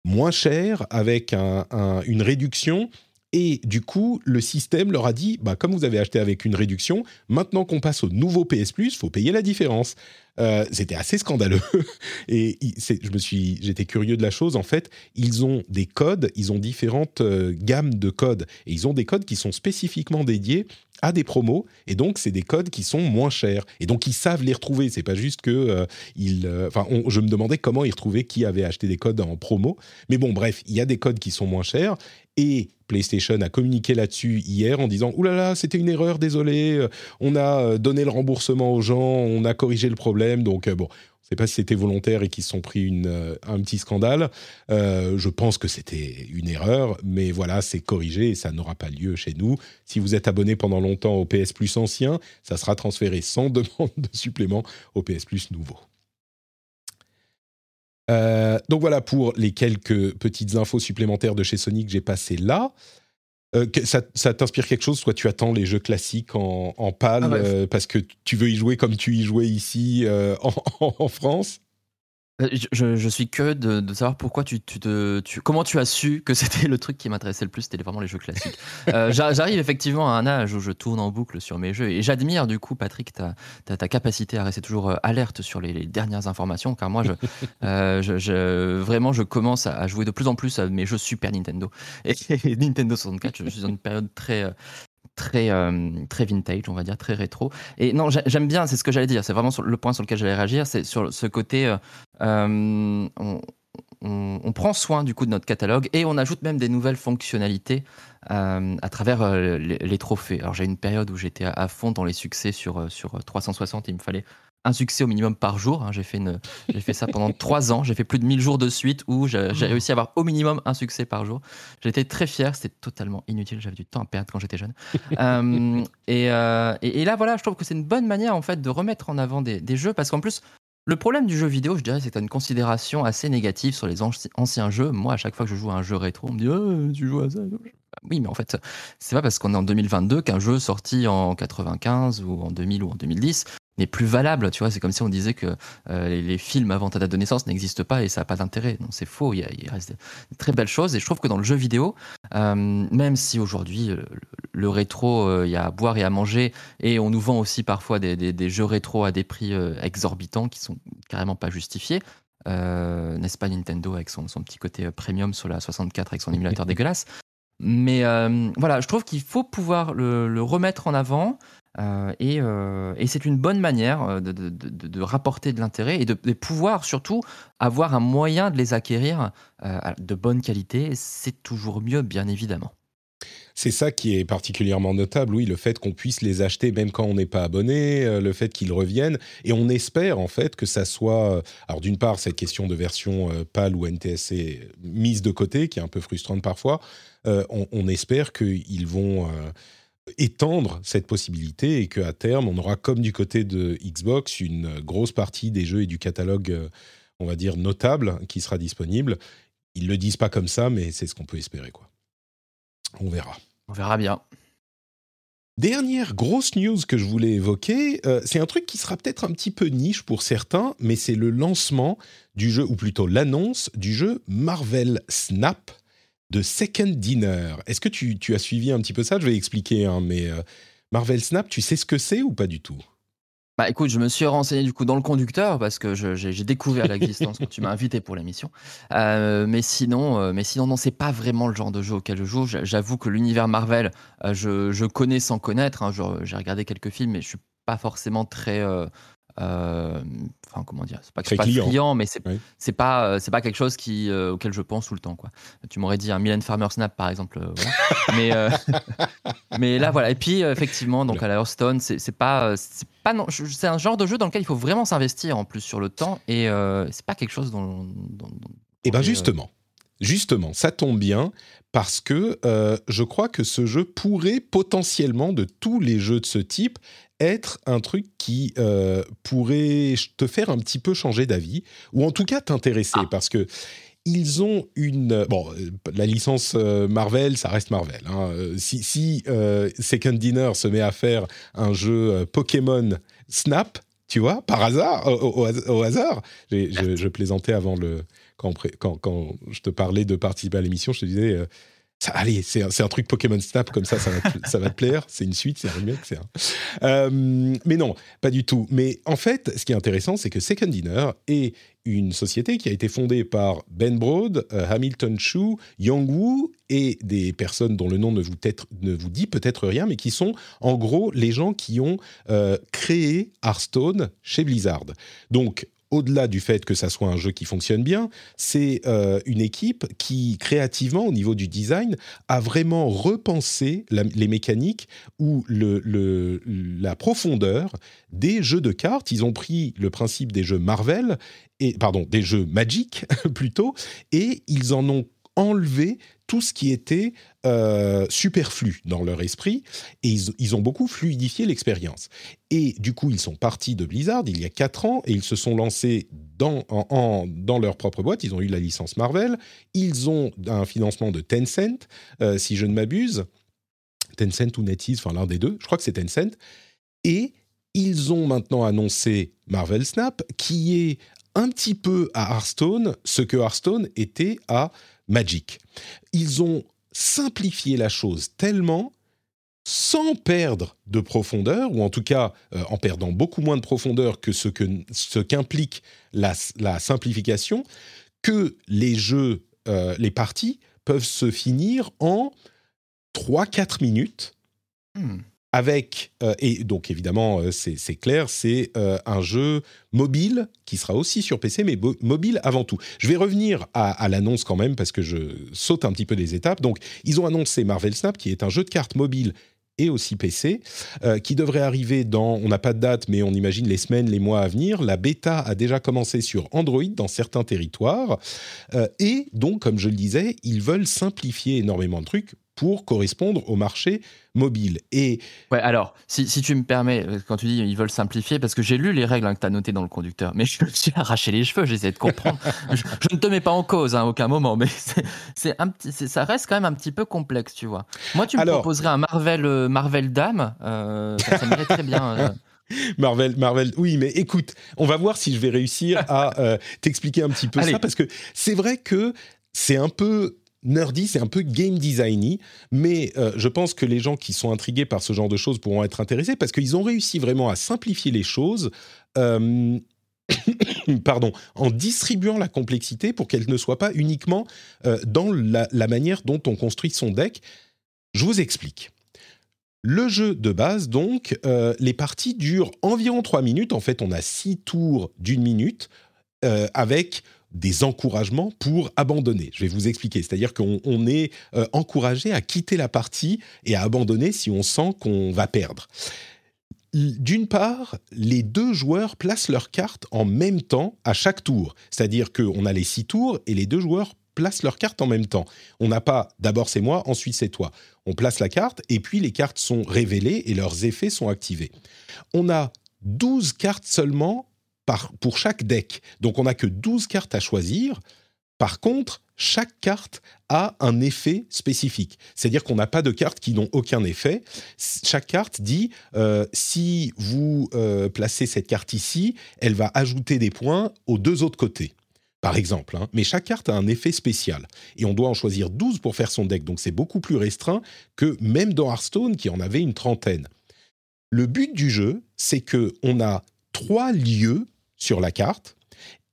moins cher avec une réduction et du coup, le système leur a dit, bah, comme vous avez acheté avec une réduction, maintenant qu'on passe au nouveau PS Plus, faut payer la différence. Euh, c'était assez scandaleux. Et je me suis, j'étais curieux de la chose. En fait, ils ont des codes, ils ont différentes euh, gammes de codes, et ils ont des codes qui sont spécifiquement dédiés à des promos, et donc c'est des codes qui sont moins chers. Et donc ils savent les retrouver. C'est pas juste que euh, ils. Enfin, je me demandais comment ils retrouvaient qui avait acheté des codes en promo. Mais bon, bref, il y a des codes qui sont moins chers, et PlayStation a communiqué là-dessus hier en disant Ouh là là, c'était une erreur, désolé, euh, on a euh, donné le remboursement aux gens, on a corrigé le problème. Donc, euh, bon, ne sais pas si c'était volontaire et qu'ils se sont pris une, un petit scandale. je pense que c'était une erreur, mais voilà, c'est corrigé et ça n'aura pas lieu chez nous. Si vous êtes abonné pendant longtemps au PS Plus ancien, ça sera transféré sans demande de supplément au PS Plus nouveau. Euh, donc voilà pour les quelques petites infos supplémentaires de chez Sony que j'ai passées là. Euh, ça, t'inspire quelque chose? Soit tu attends les jeux classiques en, en PAL ah euh, parce que tu veux y jouer comme tu y jouais ici en, France? Euh, je, suis que de, savoir pourquoi tu, te, comment tu as su que c'était le truc qui m'intéressait le plus, c'était vraiment les jeux classiques. Euh, j'arrive effectivement à un âge où je tourne en boucle sur mes jeux et j'admire du coup, Patrick, ta, ta, capacité à rester toujours euh, alerte sur les, dernières informations, car moi, je, vraiment, je commence à, jouer de plus en plus à mes jeux Super Nintendo et, et Nintendo 64. Je suis dans une période très, très, euh, très vintage, on va dire, très rétro. Et non, j'aime bien, c'est ce que j'allais dire, c'est vraiment le point sur lequel j'allais réagir, c'est sur ce côté, euh, euh, on, prend soin du coup de notre catalogue et on ajoute même des nouvelles fonctionnalités à travers les, trophées. Alors j'ai une période où j'étais à, fond dans les succès sur, sur 360, il me fallait un succès au minimum par jour. Hein. J'ai fait, j'ai fait ça pendant trois ans. J'ai fait plus de 1000 jours de suite où j'ai réussi à avoir au minimum un succès par jour. J'étais très fier. C'était totalement inutile. J'avais du temps à perdre quand j'étais jeune. Euh, euh, et, là, voilà, je trouve que c'est une bonne manière en fait de remettre en avant des, jeux parce qu'en plus, le problème du jeu vidéo, je dirais, c'est que tu as une considération assez négative sur les anciens jeux. Moi, à chaque fois que je joue à un jeu rétro, on me dit oh, Tu joues à ça? Oui, mais en fait, c'est pas parce qu'on est en 2022 qu'un jeu sorti en 95 ou en 2000 ou en 2010 n'est plus valable. Tu vois, c'est comme si on disait que euh, les, films avant ta date de naissance n'existent pas et ça n'a pas d'intérêt. Non, c'est faux. Il, y reste des très belles choses. Et je trouve que dans le jeu vidéo, euh, même si aujourd'hui euh, le, rétro, il y a à boire et à manger, et on nous vend aussi parfois des, jeux rétro à des prix exorbitants qui sont carrément pas justifiés. N'est-ce pas Nintendo avec son, petit côté premium sur la 64 avec son émulateur dégueulasse mais voilà, je trouve qu'il faut pouvoir le remettre en avant, euh, euh, et, c'est une bonne manière euh, de, rapporter de l'intérêt et de, pouvoir surtout avoir un moyen de les acquérir de bonne qualité. C'est toujours mieux, bien évidemment. C'est ça qui est particulièrement notable, oui, le fait qu'on puisse les acheter même quand on n'est pas abonné, le fait qu'ils reviennent. Et on espère en fait que ça soit, alors d'une part, cette question de version PAL ou NTSC mise de côté, qui est un peu frustrante parfois, on, on, espère qu'ils vont étendre cette possibilité et qu'à terme, on aura comme du côté de Xbox une grosse partie des jeux et du catalogue, euh, on va dire, notable qui sera disponible. Ils ne le disent pas comme ça, mais c'est ce qu'on peut espérer. quoi. On verra. On verra bien. Dernière grosse news que je voulais évoquer, euh, c'est un truc qui sera peut-être un petit peu niche pour certains, mais c'est le lancement du jeu, ou plutôt l'annonce du jeu Marvel Snap, de Second Dinner. Est-ce que tu, as suivi un petit peu ça? Je vais expliquer, hein, mais euh, Marvel Snap, tu sais ce que c'est ou pas du tout? Bah écoute, je me suis renseigné du coup dans le conducteur parce que j'ai découvert l'existence quand tu m'as invité pour l'émission. Euh, mais sinon, euh, mais sinon non, c'est pas vraiment le genre de jeu auquel je joue. J'avoue que l'univers Marvel, euh, je, connais sans connaître. Hein. J'ai regardé quelques films, mais je suis pas forcément très enfin comment dire c'est pas que suis pas client. mais c'est c'est pas euh, c'est pas quelque chose qui euh, auquel je pense tout le temps quoi. Tu m'aurais dit un Milan Farmer Snap par exemple mais mais là voilà. Et puis effectivement donc à la Hearthstone c'est c'est pas c'est pas non c'est un genre de jeu dans lequel il faut vraiment s'investir en plus sur le temps. Et c'est pas quelque chose dont, et eh ben justement. Justement, ça tombe bien parce que je crois que ce jeu pourrait potentiellement, de tous les jeux de ce type, être un truc qui euh, pourrait te faire un petit peu changer d'avis, ou en tout cas t'intéresser, ah. parce que ils ont une... Bon, euh, la licence euh, Marvel, ça reste Marvel. Hein. Si, si Second Dinner se met à faire un jeu Pokémon Snap, tu vois, par hasard, au, hasard, je, plaisantais avant le... Quand, quand, quand, je te parlais de participer à l'émission, je te disais, allez, c'est un, truc Pokémon Snap comme ça, ça va te, plaire. C'est une suite, c'est un remake, c'est euh, mais non, pas du tout. Mais en fait, ce qui est intéressant, c'est que Second Dinner est une société qui a été fondée par Ben Broad, euh, Hamilton Chu, Young Woo et des personnes dont le nom ne vous, ne vous dit peut-être rien, mais qui sont en gros les gens qui ont euh, créé Hearthstone chez Blizzard. Donc au-delà du fait que ça soit un jeu qui fonctionne bien, c'est euh, une équipe qui, créativement, au niveau du design, a vraiment repensé les mécaniques ou la profondeur des jeux de cartes. Ils ont pris le principe des jeux Marvel, et, pardon, des jeux Magic plutôt, et ils en ont enlevé tout ce qui était euh, superflu dans leur esprit et ils, ont beaucoup fluidifié l'expérience. Et du coup, ils sont partis de Blizzard il y a 4 ans et ils se sont lancés dans, dans leur propre boîte. Ils ont eu la licence Marvel. Ils ont un financement de Tencent, euh, si je ne m'abuse. Tencent ou NetEase, enfin l'un des deux. Je crois que c'est Tencent. Et ils ont maintenant annoncé Marvel Snap, qui est un petit peu à Hearthstone ce que Hearthstone était à Magic. Ils ont simplifié la chose tellement sans perdre de profondeur, ou en tout cas euh, en perdant beaucoup moins de profondeur que ce qu'implique la, simplification, que les jeux, euh, les parties peuvent se finir en 3-4 minutes. Hmm avec, euh, et donc évidemment, euh, c'est clair, c'est euh, un jeu mobile qui sera aussi sur PC, mais mobile avant tout. Je vais revenir à, l'annonce quand même, parce que je saute un petit peu des étapes. Donc, ils ont annoncé Marvel Snap, qui est un jeu de cartes mobile et aussi PC, qui devrait arriver dans, on n'a pas de date, mais on imagine les semaines, les mois à venir. La bêta a déjà commencé sur Android dans certains territoires. et donc, comme je le disais, ils veulent simplifier énormément de trucs pour correspondre au marché mobile. Et ouais, alors, si, si, tu me permets, euh, quand tu dis ils veulent simplifier, parce que j'ai lu les règles hein, que tu as notées dans le conducteur, mais je me suis arraché les cheveux, j'essaie de comprendre. je, ne te mets pas en cause à hein, aucun moment, mais c'est un petit, ça reste quand même un petit peu complexe, tu vois. Moi, tu me proposerais un Marvel, euh, Marvel Dame, euh, ça, m'irait très bien. Marvel, Marvel, oui, mais écoute, on va voir si je vais réussir à t'expliquer un petit peu ça, parce que c'est vrai que c'est un peu nerdy, c'est un peu game designy, mais euh, je pense que les gens qui sont intrigués par ce genre de choses pourront être intéressés parce qu'ils ont réussi vraiment à simplifier les choses. Euh, pardon, en distribuant la complexité pour qu'elle ne soit pas uniquement euh, dans la, manière dont on construit son deck. Je vous explique. Le jeu de base, donc, les parties durent environ 3 minutes. En fait, on a 6 tours d'une minute avec des encouragements pour abandonner. Je vais vous expliquer. C'est-à-dire qu'on est euh, encouragé à quitter la partie et à abandonner si on sent qu'on va perdre. D'une part, les deux joueurs placent leurs cartes en même temps à chaque tour. C'est-à-dire qu'on a les six tours et les deux joueurs placent leurs cartes en même temps. On n'a pas d'abord c'est moi, ensuite c'est toi. On place la carte et puis les cartes sont révélées et leurs effets sont activés. On a 12 cartes seulement pour chaque deck. Donc on n'a que 12 cartes à choisir. Par contre, chaque carte a un effet spécifique. C'est-à-dire qu'on n'a pas de cartes qui n'ont aucun effet. Chaque carte dit, euh, si vous euh, placez cette carte ici, elle va ajouter des points aux deux autres côtés. Par exemple, hein. mais chaque carte a un effet spécial. Et on doit en choisir 12 pour faire son deck. Donc c'est beaucoup plus restreint que même dans Hearthstone qui en avait une trentaine. Le but du jeu, c'est que on a trois lieux sur la carte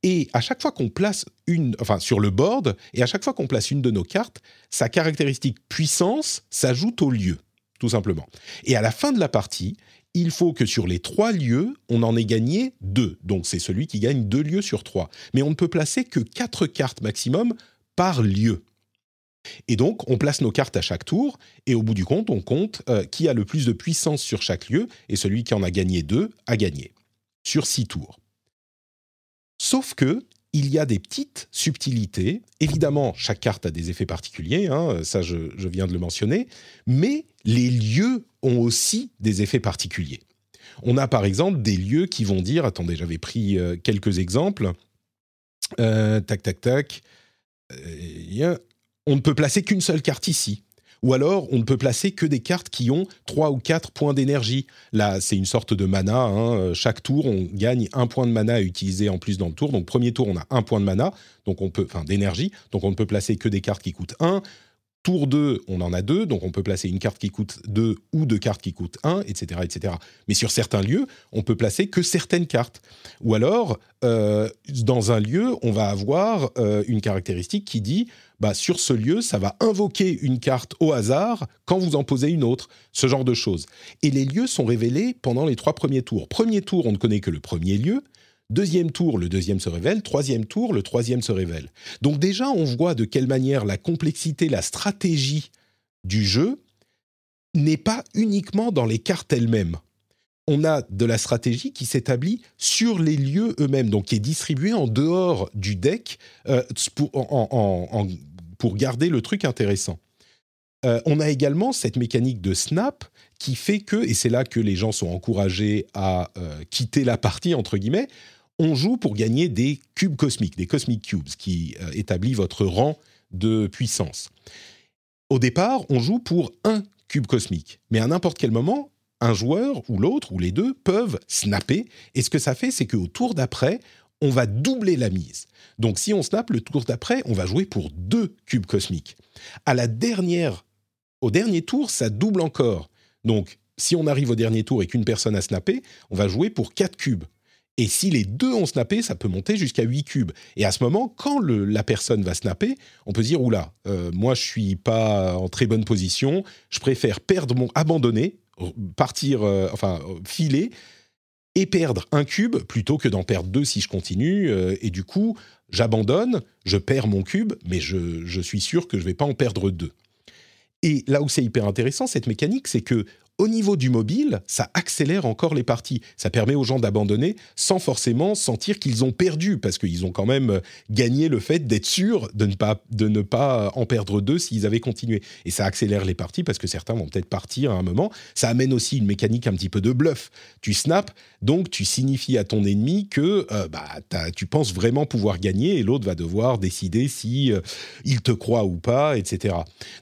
et à chaque fois qu'on place une, enfin sur le board, et à chaque fois qu'on place une de nos cartes, sa caractéristique puissance s'ajoute au lieu, tout simplement. Et à la fin de la partie, il faut que sur les trois lieux, on en ait gagné deux. Donc c'est celui qui gagne deux lieux sur trois. Mais on ne peut placer que quatre cartes maximum par lieu. Et donc, on place nos cartes à chaque tour, et au bout du compte, on compte euh, qui a le plus de puissance sur chaque lieu, et celui qui en a gagné deux a gagné, sur six tours. Sauf que, il y a des petites subtilités. Évidemment, chaque carte a des effets particuliers, hein, ça je, viens de le mentionner, mais les lieux ont aussi des effets particuliers. On a par exemple des lieux qui vont dire, attendez, j'avais pris euh, quelques exemples, euh, tac, tac, tac, on ne peut placer qu'une seule carte ici. Ou alors, on ne peut placer que des cartes qui ont 3 ou 4 points d'énergie. Là, c'est une sorte de mana. Hein. Chaque tour, on gagne un point de mana à utiliser en plus dans le tour. Donc, premier tour, on a un point de mana, donc on peut, enfin d'énergie. Donc, on ne peut placer que des cartes qui coûtent 1. Tour 2, on en a deux, donc on peut placer une carte qui coûte 2 ou deux cartes qui coûtent 1, etc., etc. Mais sur certains lieux, on peut placer que certaines cartes. Ou alors, euh, dans un lieu, on va avoir euh, une caractéristique qui dit, bah, sur ce lieu, ça va invoquer une carte au hasard quand vous en posez une autre, ce genre de choses. Et les lieux sont révélés pendant les trois premiers tours. Premier tour, on ne connaît que le premier lieu. Deuxième tour, le deuxième se révèle. Troisième tour, le troisième se révèle. Donc déjà, on voit de quelle manière la complexité, la stratégie du jeu n'est pas uniquement dans les cartes elles-mêmes. On a de la stratégie qui s'établit sur les lieux eux-mêmes, donc qui est distribuée en dehors du deck euh, pour, garder le truc intéressant. Euh, on a également cette mécanique de snap qui fait que, et c'est là que les gens sont encouragés à euh, quitter la partie, entre guillemets, on joue pour gagner des cubes cosmiques, des cosmic cubes, qui euh, établit votre rang de puissance. Au départ, on joue pour un cube cosmique, mais à n'importe quel moment, un joueur ou l'autre ou les deux peuvent snapper, et ce que ça fait, c'est qu'au tour d'après, on va doubler la mise. Donc si on snap le tour d'après, on va jouer pour deux cubes cosmiques. À la dernière, au dernier tour, ça double encore. Donc si on arrive au dernier tour et qu'une personne a snappé, on va jouer pour quatre cubes. Et si les deux ont snappé, ça peut monter jusqu'à 8 cubes. Et à ce moment, quand la personne va snapper, on peut dire, oula, euh, moi je suis pas en très bonne position, je préfère perdre mon... abandonner, partir, euh, enfin, filer, et perdre un cube plutôt que d'en perdre deux si je continue. Euh, et du coup, j'abandonne, je perds mon cube, mais je, je suis sûr que je vais pas en perdre deux. Et là où c'est hyper intéressant, cette mécanique, c'est que au niveau du mobile, ça accélère encore les parties. Ça permet aux gens d'abandonner sans forcément sentir qu'ils ont perdu, parce qu'ils ont quand même euh, gagné le fait d'être sûr de ne pas, de ne pas en perdre deux s'ils avaient continué. Et ça accélère les parties, parce que certains vont peut-être partir à un moment. Ça amène aussi une mécanique un petit peu de bluff. Tu snaps, donc tu signifies à ton ennemi que euh, bah, tu penses vraiment pouvoir gagner, et l'autre va devoir décider si euh, il te croit ou pas, etc.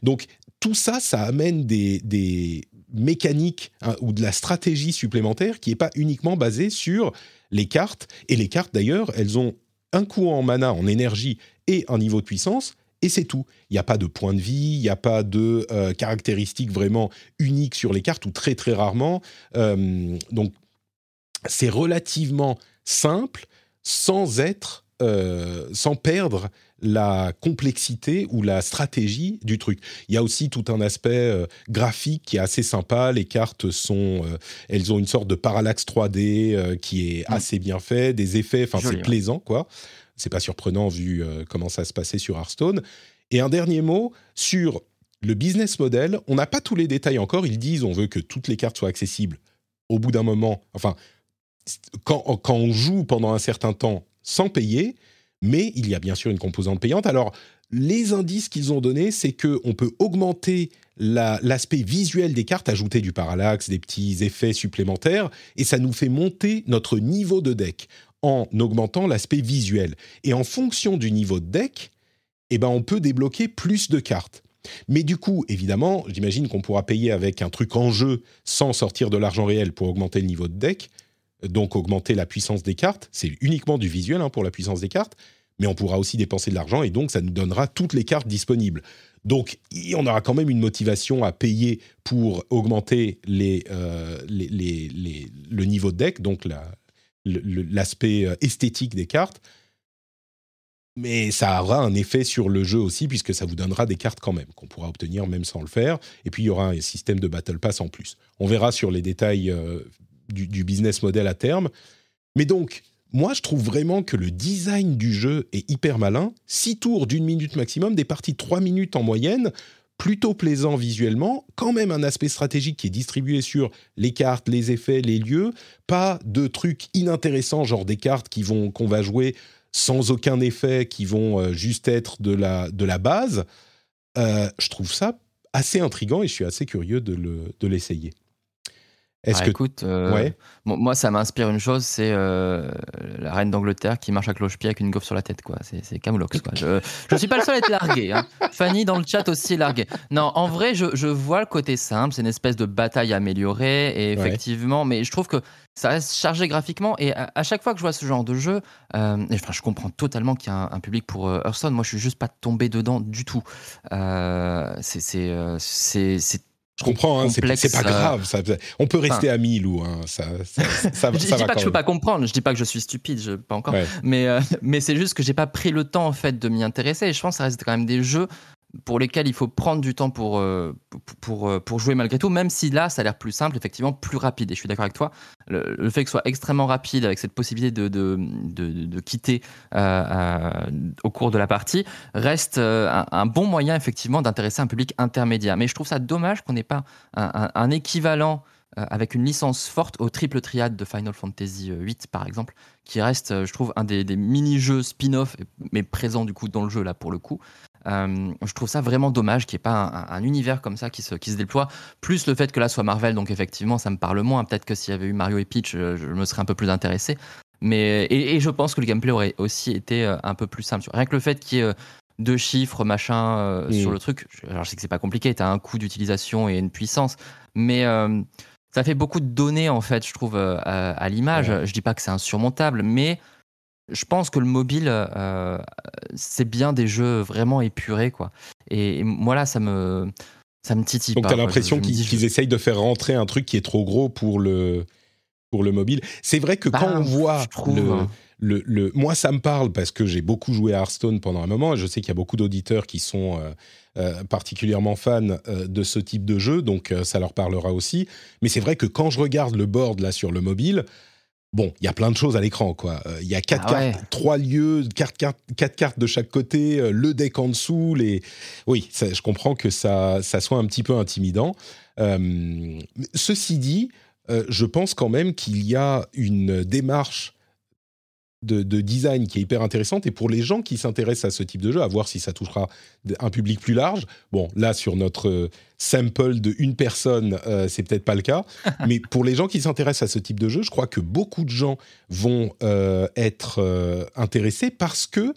Donc tout ça, ça amène des mécanique hein, ou de la stratégie supplémentaire qui n'est pas uniquement basée sur les cartes. Et les cartes, d'ailleurs, elles ont un coût en mana, en énergie et un niveau de puissance, et c'est tout. Il n'y a pas de point de vie, il n'y a pas de euh, caractéristiques vraiment uniques sur les cartes, ou très très rarement. Euh, donc, c'est relativement simple, sans être, euh, sans perdre la complexité ou la stratégie du truc. Il y a aussi tout un aspect euh, graphique qui est assez sympa. Les cartes sont, euh, elles ont une sorte de parallaxe 3D euh, qui est mm. assez bien fait, des effets, enfin c'est plaisant quoi. C'est pas surprenant vu comment ça se passait sur Hearthstone. Et un dernier mot sur le business model. On n'a pas tous les détails encore. Ils disent on veut que toutes les cartes soient accessibles au bout d'un moment. Enfin, quand, quand on joue pendant un certain temps sans payer, mais il y a bien sûr une composante payante. Alors, les indices qu'ils ont donnés, c'est qu'on peut augmenter l'aspect visuel des cartes, ajouter du parallaxe, des petits effets supplémentaires, et ça nous fait monter notre niveau de deck en augmentant l'aspect visuel. Et en fonction du niveau de deck, eh ben, on peut débloquer plus de cartes. Mais du coup, évidemment, j'imagine qu'on pourra payer avec un truc en jeu sans sortir de l'argent réel pour augmenter le niveau de deck donc augmenter la puissance des cartes. C'est uniquement du visuel hein, pour la puissance des cartes, mais on pourra aussi dépenser de l'argent et donc ça nous donnera toutes les cartes disponibles. Donc, on aura quand même une motivation à payer pour augmenter les, le niveau de deck, donc l'aspect esthétique des cartes mais ça aura un effet sur le jeu aussi, puisque ça vous donnera des cartes quand même, qu'on pourra obtenir même sans le faire. Et puis, il y aura un système de Battle Pass en plus. On verra sur les détails euh, du, business model à terme. Mais donc, moi, je trouve vraiment que le design du jeu est hyper malin. Six tours d'une minute maximum, des parties de trois minutes en moyenne, plutôt plaisant visuellement, quand même un aspect stratégique qui est distribué sur les cartes, les effets, les lieux, pas de trucs inintéressants, genre des cartes qui vont qu'on va jouer sans aucun effet, qui vont euh, juste être de la, de la base, euh, je trouve ça assez intrigant et je suis assez curieux de l'essayer. Est-ce ah, que écoute, euh, moi ça m'inspire une chose, c'est euh, la reine d'Angleterre qui marche à cloche-pied avec une gaufre sur la tête, quoi. C'est Camoulox, quoi. Je, je suis pas le seul à être largué. Hein. Fanny dans le chat aussi est larguée. Non, en vrai, je, je vois le côté simple, c'est une espèce de bataille améliorée, et effectivement, mais je trouve que ça reste chargé graphiquement, et à, chaque fois que je vois ce genre de jeu, euh, enfin, je comprends totalement qu'il y a un, public pour Hearthstone. Moi, je suis juste pas tombé dedans du tout. c'est je comprends, hein, c'est pas grave. Ça, on peut rester amis, Lou. Hein, ça, ça, je, dis pas que je peux pas comprendre. Je dis pas que je suis stupide, je, pas encore. Mais, euh, mais c'est juste que j'ai pas pris le temps en fait de m'y intéresser. Et je pense que ça reste quand même des jeux pour lesquels il faut prendre du temps pour, euh, pour, euh, pour, jouer malgré tout, même si là, ça a l'air plus simple, effectivement, plus rapide. Et je suis d'accord avec toi, le, fait que ce soit extrêmement rapide, avec cette possibilité de, de, de, quitter euh, au cours de la partie, reste un, bon moyen, effectivement, d'intéresser un public intermédiaire. Mais je trouve ça dommage qu'on n'ait pas un, équivalent avec une licence forte au triple triade de Final Fantasy VIII, par exemple, qui reste, je trouve, un des, des mini-jeux spin-off, mais présent du coup dans le jeu, là, pour le coup, euh, je trouve ça vraiment dommage qu'il n'y ait pas un, univers comme ça qui se, qui se déploie. Plus le fait que là soit Marvel, donc effectivement, ça me parle moins. Peut-être que s'il y avait eu Mario et Peach, euh, je, me serais un peu plus intéressé. Mais, et, je pense que le gameplay aurait aussi été euh, un peu plus simple. Rien que le fait qu'il y ait deux chiffres, machin, sur le truc. Alors je sais que c'est pas compliqué, tu as un coût d'utilisation et une puissance. Mais ça fait beaucoup de données, en fait, je trouve, à, l'image. Je dis pas que c'est insurmontable, mais je pense que le mobile, euh, c'est bien des jeux vraiment épurés, quoi. Et, moi là, ça me, ça me titille Donc pas. Donc as l'impression qu'ils essayent de faire rentrer un truc qui est trop gros pour le, pour le mobile. C'est vrai que quand bah, on voit hein. le, le, moi ça me parle parce que j'ai beaucoup joué à Hearthstone pendant un moment. Et je sais qu'il y a beaucoup d'auditeurs qui sont euh, euh, particulièrement fans de ce type de jeu, donc ça leur parlera aussi. Mais c'est vrai que quand je regarde le board là sur le mobile, Bon, il y a plein de choses à l'écran, quoi. Euh, il y a quatre ah cartes, trois lieux, quatre, quatre, cartes de chaque côté, euh, le deck en dessous. Les... Oui, je comprends que ça, ça soit un petit peu intimidant. Euh, ceci dit, je pense quand même qu'il y a une démarche de, design qui est hyper intéressante. Et pour les gens qui s'intéressent à ce type de jeu, à voir si ça touchera un public plus large. Bon, là, sur notre euh, sample de une personne, euh, c'est peut-être pas le cas. mais pour les gens qui s'intéressent à ce type de jeu, je crois que beaucoup de gens vont euh, être intéressés parce que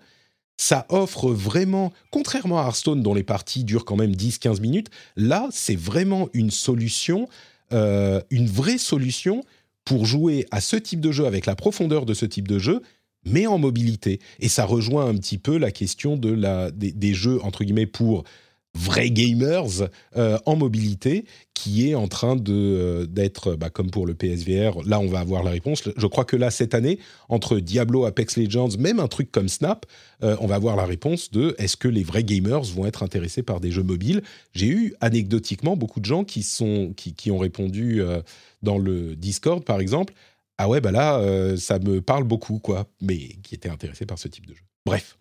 ça offre vraiment, contrairement à Hearthstone dont les parties durent quand même 10-15 minutes, là, c'est vraiment une solution, une vraie solution pour jouer à ce type de jeu avec la profondeur de ce type de jeu, mais en mobilité. Et ça rejoint un petit peu la question de la, des, jeux, entre guillemets, pour vrais gamers euh, en mobilité qui est en train euh, d'être bah, comme pour le PSVR là on va avoir la réponse je crois que là cette année entre Diablo Apex Legends même un truc comme Snap euh, on va avoir la réponse de est-ce que les vrais gamers vont être intéressés par des jeux mobiles? J'ai eu anecdotiquement beaucoup de gens qui sont qui, qui ont répondu dans le Discord, par exemple, ah ouais, bah là, ça me parle beaucoup, quoi, mais qui était intéressé par ce type de jeu. Bref.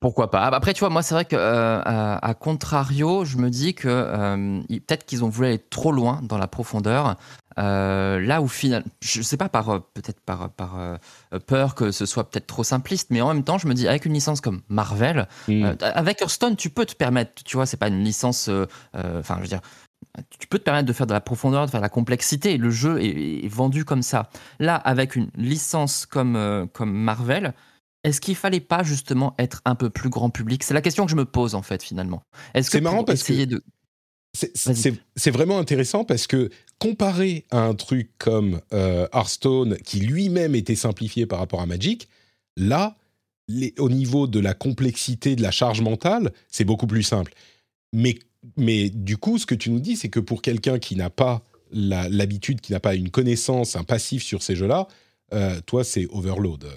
Pourquoi pas Après, tu vois, moi, c'est vrai que euh, à, contrario, je me dis que euh, peut-être qu'ils ont voulu aller trop loin dans la profondeur. là où finalement, je sais pas par peut-être par, par peur que ce soit peut-être trop simpliste, mais en même temps, je me dis avec une licence comme Marvel, hmm. avec Hearthstone, tu peux te permettre, tu vois, c'est pas une licence, enfin, je veux dire, tu peux te permettre de faire de la profondeur, de faire de la complexité. le jeu est, vendu comme ça. Là, avec une licence comme, euh, comme Marvel, est-ce qu'il fallait pas justement être un peu plus grand public? C'est la question que je me pose en fait finalement. Est-ce que marrant parce que de c'est vraiment intéressant parce que comparé à un truc comme euh, Hearthstone qui lui-même était simplifié par rapport à Magic, là, au niveau de la complexité, de la charge mentale, c'est beaucoup plus simple. mais, mais du coup, ce que tu nous dis, c'est que pour quelqu'un qui n'a pas l'habitude, qui n'a pas une connaissance, un passif sur ces jeux-là, euh, toi, c'est overload. Euh,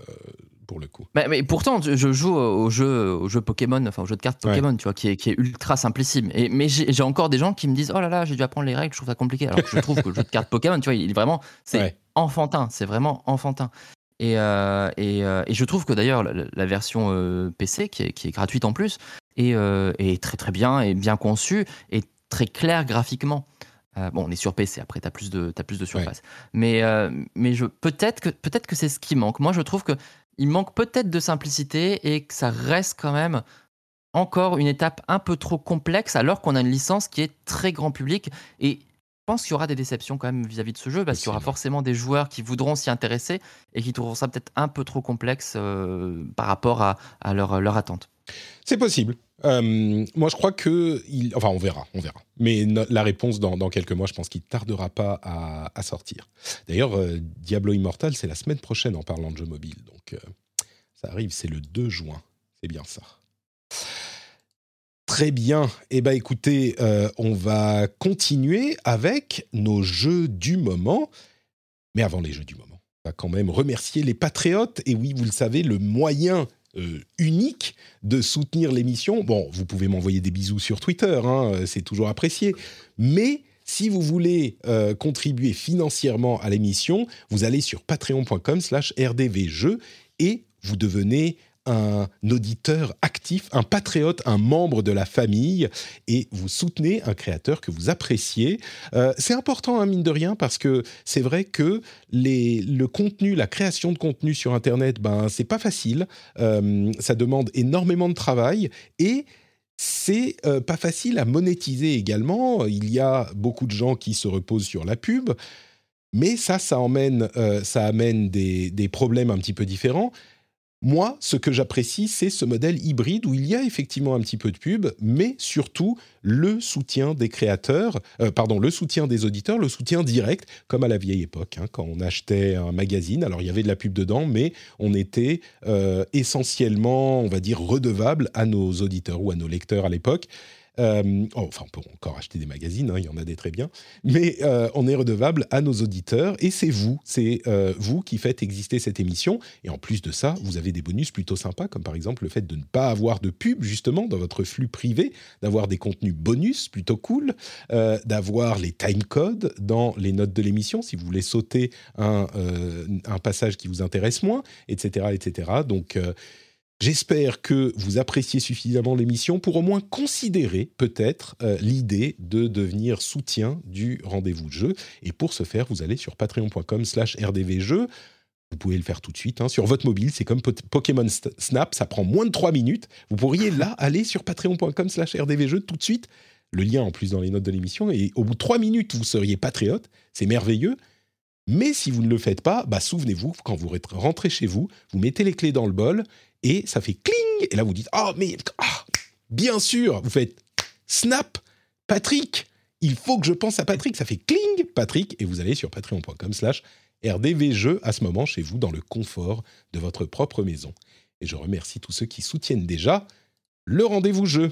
pour le coup. Mais, pourtant, je joue au jeu, au jeu Pokémon, enfin au jeu de cartes Pokémon, tu vois, qui est, qui est ultra simplissime. Et, mais j'ai encore des gens qui me disent Oh là là, j'ai dû apprendre les règles, je trouve ça compliqué. Alors que je trouve que le jeu de cartes Pokémon, tu vois, il est vraiment. C'est enfantin, c'est vraiment enfantin. Et, euh, et, et, je trouve que d'ailleurs, la, version PC, qui est, qui est, gratuite en plus, est, est très très bien, et bien conçue, et très claire graphiquement. Euh, bon, on est sur PC, après, tu as plus de, as plus de surface. Mais, euh, mais je, peut-être que, peut que c'est ce qui manque. Moi, je trouve qu'il manque peut-être de simplicité et que ça reste quand même encore une étape un peu trop complexe alors qu'on a une licence qui est très grand public. Et je pense qu'il y aura des déceptions quand même vis-à-vis de ce jeu parce qu'il y aura forcément des joueurs qui voudront s'y intéresser et qui trouveront ça peut-être un peu trop complexe euh, par rapport à, à leur, leur attente. C'est possible. Euh, moi, je crois que, enfin, on verra, on verra. Mais la réponse dans, quelques mois, je pense qu'il tardera pas à, sortir. D'ailleurs, euh, Diablo Immortal, c'est la semaine prochaine en parlant de jeux mobiles, donc euh, ça arrive, c'est le 2 juin. C'est bien ça. Très bien. Eh ben, écoutez, on va continuer avec nos jeux du moment. Mais avant les jeux du moment, on va quand même remercier les patriotes. Et oui, vous le savez, le moyen euh, unique de soutenir l'émission. Bon, vous pouvez m'envoyer des bisous sur Twitter, hein, euh, c'est toujours apprécié. Mais si vous voulez euh, contribuer financièrement à l'émission, vous allez sur patreon.com slash rdvjeux et vous devenez un auditeur actif, un patriote, un membre de la famille, et vous soutenez un créateur que vous appréciez. Euh, c'est important, hein, mine de rien, parce que c'est vrai que le contenu, la création de contenu sur Internet, ben, c'est pas facile. Euh, ça demande énormément de travail et c'est euh, pas facile à monétiser également. Il y a beaucoup de gens qui se reposent sur la pub. Mais ça, ça amène des, des problèmes un petit peu différents. Moi, ce que j'apprécie, c'est ce modèle hybride où il y a effectivement un petit peu de pub, mais surtout le soutien des créateurs, euh, pardon, le soutien des auditeurs, le soutien direct, comme à la vieille époque, hein, quand on achetait un magazine. Alors il y avait de la pub dedans, mais on était euh, essentiellement, on va dire, redevable à nos auditeurs ou à nos lecteurs à l'époque. Euh, oh, enfin, on peut encore acheter des magazines, hein, il y en a des très bien, mais euh, on est redevable à nos auditeurs et c'est vous, c'est euh, vous qui faites exister cette émission. Et en plus de ça, vous avez des bonus plutôt sympas, comme par exemple le fait de ne pas avoir de pub justement dans votre flux privé, d'avoir des contenus bonus plutôt cool, d'avoir les timecodes dans les notes de l'émission si vous voulez sauter un, un passage qui vous intéresse moins, etc., etc. Donc J'espère que vous appréciez suffisamment l'émission pour au moins considérer peut-être euh, l'idée de devenir soutien du rendez-vous jeu. Et pour ce faire, vous allez sur patreon.com slash rdvjeux. Vous pouvez le faire tout de suite. Hein. Sur votre mobile, c'est comme Pokémon Snap, ça prend moins de 3 minutes. Vous pourriez là aller sur patreon.com slash rdvjeux tout de suite. Le lien en plus dans les notes de l'émission. Et au bout de 3 minutes, vous seriez patriote. C'est merveilleux. Mais si vous ne le faites pas, bah, souvenez-vous, quand vous rentrez chez vous, vous mettez les clés dans le bol et ça fait cling. Et là, vous dites Oh, mais ah, bien sûr, vous faites snap, Patrick. Il faut que je pense à Patrick. Ça fait cling, Patrick. Et vous allez sur patreon.com/slash rdvjeux à ce moment chez vous, dans le confort de votre propre maison. Et je remercie tous ceux qui soutiennent déjà le rendez-vous jeu.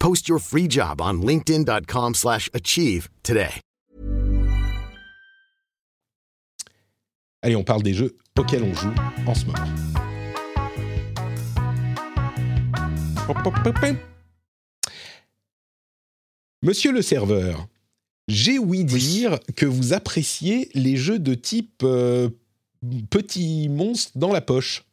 Post your free job on linkedin.com/achieve today. Allez, on parle des jeux auxquels on joue en ce moment. Monsieur le serveur, j'ai ouï dire que vous appréciez les jeux de type euh, petit monstre dans la poche.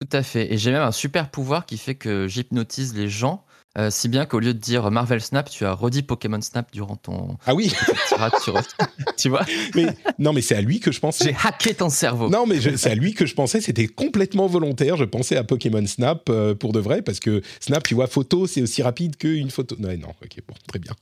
Tout à fait. Et j'ai même un super pouvoir qui fait que j'hypnotise les gens. Euh, si bien qu'au lieu de dire Marvel Snap, tu as redit Pokémon Snap durant ton ah oui. tu vois mais non mais c'est à lui que je pensais. J'ai hacké ton cerveau. Non mais c'est à lui que je pensais. C'était complètement volontaire. Je pensais à Pokémon Snap euh, pour de vrai parce que Snap tu vois photo c'est aussi rapide qu'une photo. Non non ok bon très bien.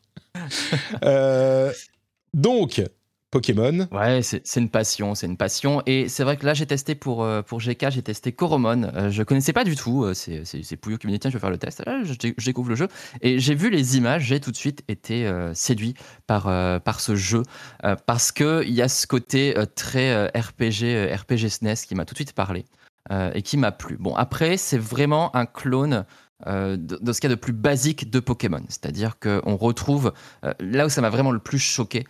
Donc, Pokémon. Ouais, c'est une passion, c'est une passion. Et c'est vrai que là, j'ai testé pour, euh, pour GK, j'ai testé Coromon. Euh, je connaissais pas du tout. Euh, c'est Pouillot qui me dit tiens, je vais faire le test. Là, je, découvre le jeu. Et j'ai vu les images, j'ai tout de suite été séduit par, par ce jeu. parce qu'il y a ce côté très RPG, RPG SNES qui m'a tout de suite parlé. et qui m'a plu. Bon, après, c'est vraiment un clone de, de, ce qu'il y a de plus basique de Pokémon. C'est-à-dire qu'on retrouve, là où ça m'a vraiment le plus choqué,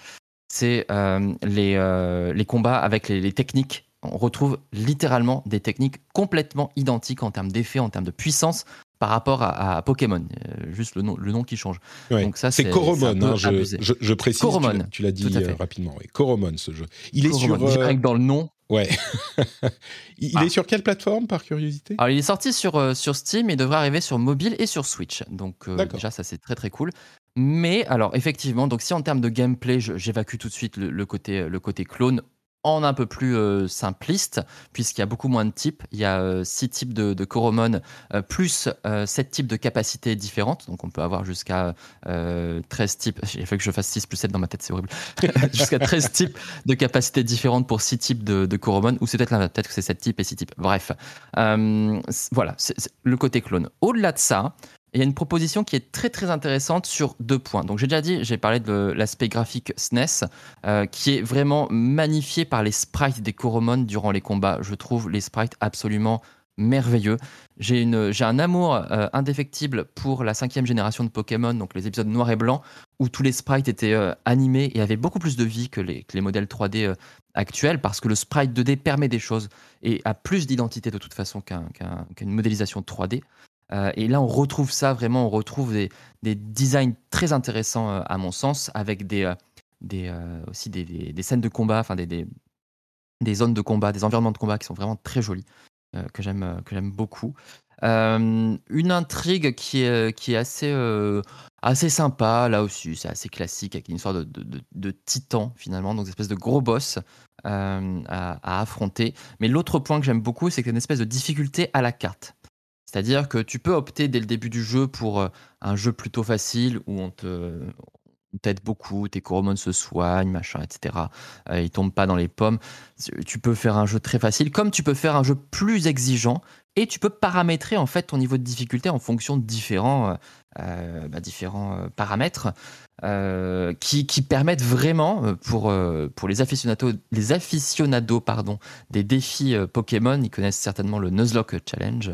c'est euh, les, euh, les, combats avec les, techniques. On retrouve littéralement des techniques complètement identiques en termes d'effet, en termes de puissance par rapport à, Pokémon. Euh, juste le nom, le nom qui change. Donc ça, c'est Coromon, hein, je, je, précise. Coromon. Tu l'as dit rapidement. Coromon, ce jeu. Il est sur. Que dans le nom. Ouais. il est ah. sur quelle plateforme, par curiosité? Alors, il est sorti sur, sur Steam et devrait arriver sur mobile et sur Switch. Donc, déjà, ça, c'est très, très cool. Mais alors effectivement, donc si en termes de gameplay, j'évacue tout de suite le, côté, le côté clone en un peu plus euh, simpliste, puisqu'il y a beaucoup moins de types. Il y a euh, six types de, de euh, plus sept types de capacités différentes. Donc on peut avoir jusqu'à 13 types. Il fait que je fasse 6 plus 7 dans ma tête, c'est horrible. jusqu'à 13 types de capacités différentes pour six types de, de ou c'est peut-être peut-être que c'est 7 types et 6 types. Bref. voilà, c'est le côté clone. Au-delà de ça, il y a une proposition qui est très très intéressante sur deux points. Donc j'ai déjà dit, j'ai parlé de l'aspect graphique SNES, euh, qui est vraiment magnifié par les sprites des Coromon durant les combats. Je trouve les sprites absolument merveilleux. J'ai un amour euh, indéfectible pour la cinquième génération de Pokémon, donc les épisodes noir et blanc, où tous les sprites étaient euh, animés et avaient beaucoup plus de vie que les, modèles 3D actuels, parce que le sprite 2D permet des choses et a plus d'identité de toute façon qu'une modélisation 3D. Euh, et là, on retrouve ça vraiment, on retrouve des, designs très intéressants euh, à mon sens, avec des, euh, aussi des, scènes de combat, enfin des, zones de combat, des environnements de combat qui sont vraiment très jolis, que j'aime que beaucoup. une intrigue qui est, assez, sympa, là aussi, c'est assez classique, avec une histoire de, titan finalement, donc une espèce de gros boss à, à, affronter. Mais l'autre point que j'aime beaucoup, c'est qu'il y a une espèce de difficulté à la carte. C'est-à-dire que tu peux opter dès le début du jeu pour euh, un jeu plutôt facile où on te t'aide beaucoup, tes coromons se soignent, machin, etc. Euh, ils tombent pas dans les pommes. Tu peux faire un jeu très facile, comme tu peux faire un jeu plus exigeant, et tu peux paramétrer en fait ton niveau de difficulté en fonction de différents, euh, bah, différents paramètres qui, qui, permettent vraiment pour, pour les aficionados, les aficionados pardon, des défis Pokémon, ils connaissent certainement le Nuzlocke Challenge.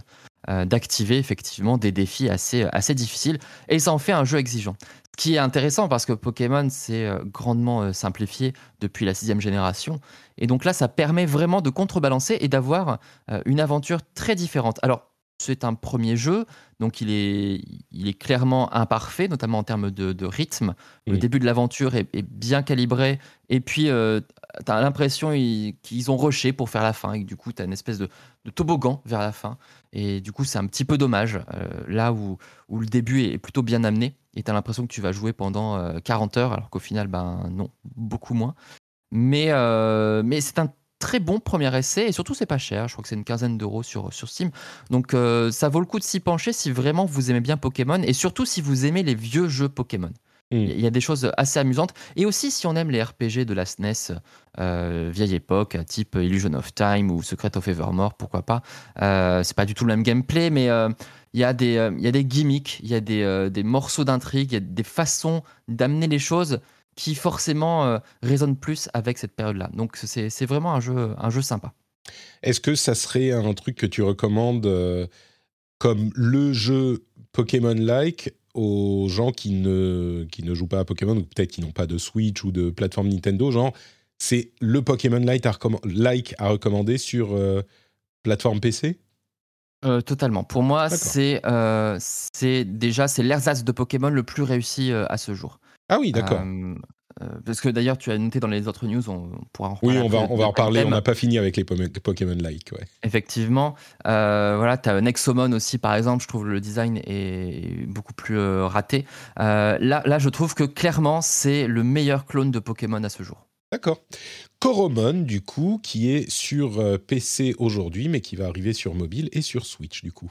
Euh, d'activer effectivement des défis assez, assez difficiles et ça en fait un jeu exigeant. Ce qui est intéressant parce que Pokémon s'est euh, grandement euh, simplifié depuis la sixième génération et donc là ça permet vraiment de contrebalancer et d'avoir une aventure très différente. Alors c'est un premier jeu, donc il est, il est clairement imparfait, notamment en termes de, rythme. Le début de l'aventure est, bien calibré, et puis euh, tu as l'impression qu'ils ont rushé pour faire la fin, et du coup tu as une espèce de, toboggan vers la fin. Et du coup c'est un petit peu dommage, euh, là où, où le début est plutôt bien amené, et tu as l'impression que tu vas jouer pendant 40 euh, heures, alors qu'au final, ben non, beaucoup moins. Mais, mais c'est un très bon premier essai et surtout c'est pas cher, je crois que c'est une quinzaine d'euros sur, sur Steam. Donc euh, ça vaut le coup de s'y pencher si vraiment vous aimez bien Pokémon et surtout si vous aimez les vieux jeux Pokémon. Hmm. Il y a des choses assez amusantes. Et aussi, si on aime les RPG de la SNES, euh, vieille époque, type Illusion of Time ou Secret of Evermore, pourquoi pas. Euh, c'est pas du tout le même gameplay, mais il y, a des, il y a des gimmicks, il y a des, des morceaux d'intrigue, il y a des façons d'amener les choses qui forcément euh, résonne plus avec cette période-là. Donc c'est vraiment un jeu, un jeu sympa. Est-ce que ça serait un truc que tu recommandes euh, comme le jeu Pokémon-like aux gens qui ne, qui ne jouent pas à Pokémon ou peut-être qui n'ont pas de Switch ou de plateforme Nintendo Genre, c'est le Pokémon-like à, like à recommander sur euh, plateforme PC totalement. Pour moi, c'est c'est déjà c'est l'ersatz de Pokémon le plus réussi à ce jour. Ah oui, d'accord. Euh, parce que d'ailleurs, tu as noté dans les autres news, on, pourra en reparler. Oui, on va, on va en reparler. On n'a pas fini avec les Pokémon-like. Ouais. Effectivement. Euh, voilà, tu as Nexomon aussi, par exemple. Je trouve le design est beaucoup plus euh, raté. là, là, je trouve que clairement, c'est le meilleur clone de Pokémon à ce jour. D'accord. Coromon, du coup, qui est sur PC aujourd'hui, mais qui va arriver sur mobile et sur Switch, du coup.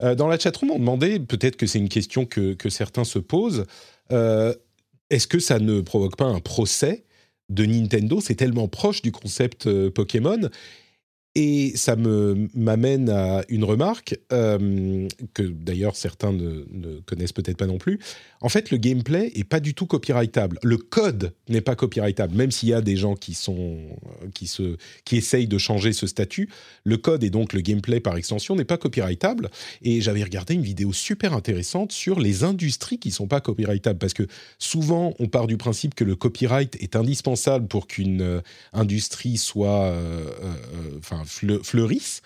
dans la chatroom, on demandait, peut-être que c'est une question que, que certains se posent, euh, est-ce que ça ne provoque pas un procès de Nintendo? C'est tellement proche du concept Pokémon et ça m'amène à une remarque euh, que d'ailleurs certains ne, ne connaissent peut-être pas non plus. En fait, le gameplay est pas du tout copyrightable. Le code n'est pas copyrightable, même s'il y a des gens qui sont qui se qui essayent de changer ce statut. Le code et donc le gameplay par extension n'est pas copyrightable. Et j'avais regardé une vidéo super intéressante sur les industries qui sont pas copyrightables parce que souvent on part du principe que le copyright est indispensable pour qu'une euh, industrie soit euh, euh, fleurissent.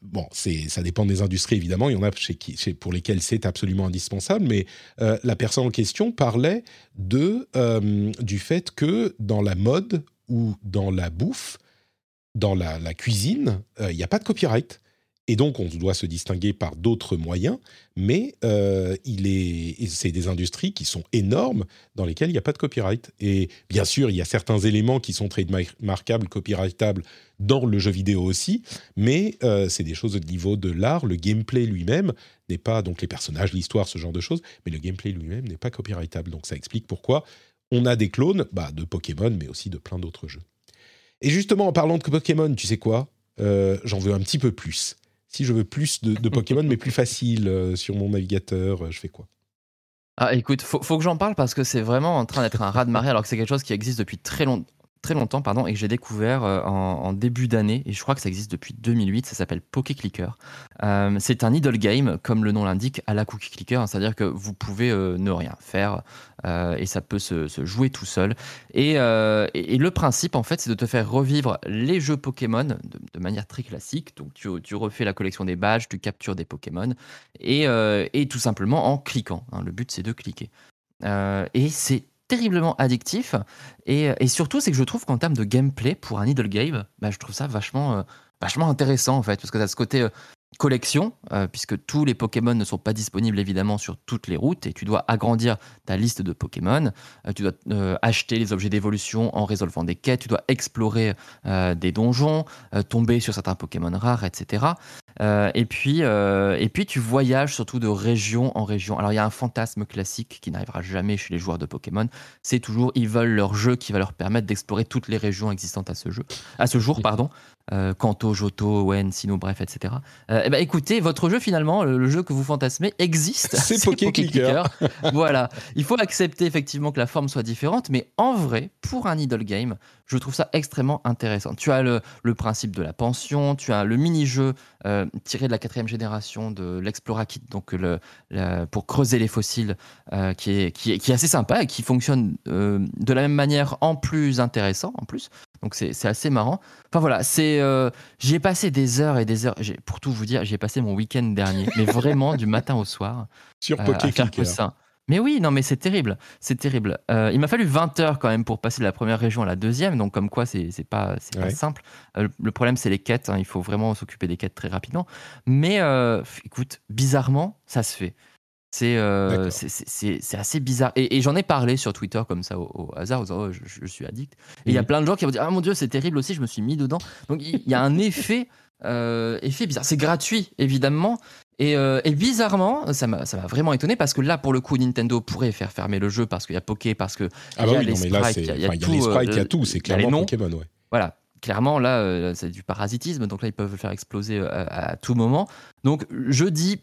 Bon, ça dépend des industries évidemment. Il y en a chez qui, pour lesquelles c'est absolument indispensable. Mais euh, la personne en question parlait de euh, du fait que dans la mode ou dans la bouffe, dans la, cuisine, euh, il n'y a pas de copyright. Et donc, on doit se distinguer par d'autres moyens, mais euh, il est, c'est des industries qui sont énormes dans lesquelles il n'y a pas de copyright. Et bien sûr, il y a certains éléments qui sont très marquables, copyrightables dans le jeu vidéo aussi, mais euh, c'est des choses au niveau de l'art. Le gameplay lui-même n'est pas, donc les personnages, l'histoire, ce genre de choses, mais le gameplay lui-même n'est pas copyrightable. Donc ça explique pourquoi on a des clones bah, de Pokémon, mais aussi de plein d'autres jeux. Et justement, en parlant de Pokémon, tu sais quoi? Euh, J'en veux un petit peu plus si je veux plus de, Pokémon, mais plus facile euh, sur mon navigateur, euh, je fais quoi? Ah, écoute, faut, que j'en parle parce que c'est vraiment en train d'être un raz de marée alors que c'est quelque chose qui existe depuis très longtemps très longtemps pardon, et que j'ai découvert euh, en, début d'année, et je crois que ça existe depuis 2008, ça s'appelle Poké Clicker. Euh, c'est un idle game, comme le nom l'indique, à la Cookie Clicker, hein, c'est-à-dire que vous pouvez euh, ne rien faire et ça peut se, jouer tout seul. Et, le principe, en fait, c'est de te faire revivre les jeux Pokémon de, manière très classique. Donc tu, refais la collection des badges, tu captures des Pokémon, et, et tout simplement en cliquant. Hein. le but, c'est de cliquer. et c'est terriblement addictif. Et, et surtout, c'est que je trouve qu'en termes de gameplay, pour un idle game, bah, je trouve ça vachement, euh, vachement intéressant en fait, parce que tu as ce côté euh, collection, euh, puisque tous les Pokémon ne sont pas disponibles évidemment sur toutes les routes, et tu dois agrandir ta liste de Pokémon, tu dois acheter les objets d'évolution en résolvant des quêtes, tu dois explorer des donjons, tomber sur certains Pokémon rares, etc. Euh, et, puis, euh, et puis, tu voyages surtout de région en région. Alors, il y a un fantasme classique qui n'arrivera jamais chez les joueurs de Pokémon. C'est toujours, ils veulent leur jeu qui va leur permettre d'explorer toutes les régions existantes à ce jeu, à ce jour, pardon. Euh, Kanto, Johto, Wen, Sino, bref, etc. Eh ben, écoutez, votre jeu finalement, le, jeu que vous fantasmez existe. C'est Poké Clicker. voilà. Il faut accepter effectivement que la forme soit différente, mais en vrai, pour un idle game, je trouve ça extrêmement intéressant. Tu as le, principe de la pension, tu as le mini-jeu euh, tiré de la quatrième génération de l'Explora Kit, donc le, pour creuser les fossiles, euh, qui, est, qui, est, qui, est, assez sympa et qui fonctionne euh, de la même manière en plus intéressant en plus. Donc c'est assez marrant. Enfin voilà, c'est j'y ai passé des heures et des heures. Pour tout vous dire, j'ai passé mon week-end dernier, mais vraiment du matin au soir. Sur Poké. Mais oui, non, mais c'est terrible, c'est terrible. Euh, il m'a fallu 20 heures quand même pour passer de la première région à la deuxième, donc comme quoi c'est pas, pas simple. Euh, le problème c'est les quêtes, hein, il faut vraiment s'occuper des quêtes très rapidement. Mais euh, écoute, bizarrement, ça se fait. C'est c'est assez bizarre. Et, j'en ai parlé sur Twitter comme ça au, hasard, oh, je, suis addict. Et il y a mhm. plein de gens qui vont dire Ah mon Dieu, c'est terrible aussi, je me suis mis dedans. Donc il y, a un effet. effet bizarre. C'est gratuit, évidemment, euh, et, bizarrement, ça m'a vraiment étonné parce que là, pour le coup, Nintendo pourrait faire fermer le jeu parce qu'il y a Poké, parce que ah bah y a les sprites, il y a, les sprites, il y a tout, c'est clairement Pokémon, ouais. Voilà, clairement, là, euh, c'est du parasitisme, donc là, ils peuvent le faire exploser euh, à, tout moment. Donc, je dis,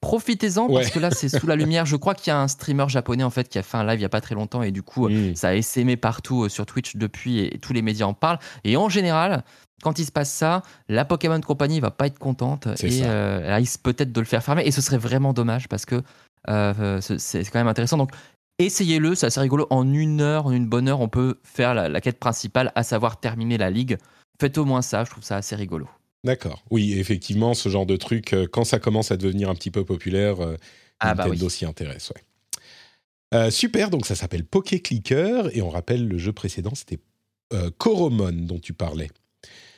profitez-en parce que là, c'est sous la lumière. Je crois qu'il y a un streamer japonais, en fait, qui a fait un live il n'y a pas très longtemps et du coup, mm. ça a essaimé partout sur Twitch depuis et tous les médias en parlent. Et en général, quand il se passe ça, la Pokémon Company va pas être contente et euh, elle risque peut-être de le faire fermer. Et ce serait vraiment dommage parce que euh, c'est quand même intéressant. Donc essayez-le, c'est assez rigolo. En une heure, en une bonne heure, on peut faire la, quête principale, à savoir terminer la ligue. Faites au moins ça, je trouve ça assez rigolo. D'accord. Oui, effectivement, ce genre de truc, euh, quand ça commence à devenir un petit peu populaire, ah bah Nintendo s'y intéresse. super, donc ça s'appelle Poké Clicker et on rappelle le jeu précédent, c'était Coromon dont tu parlais.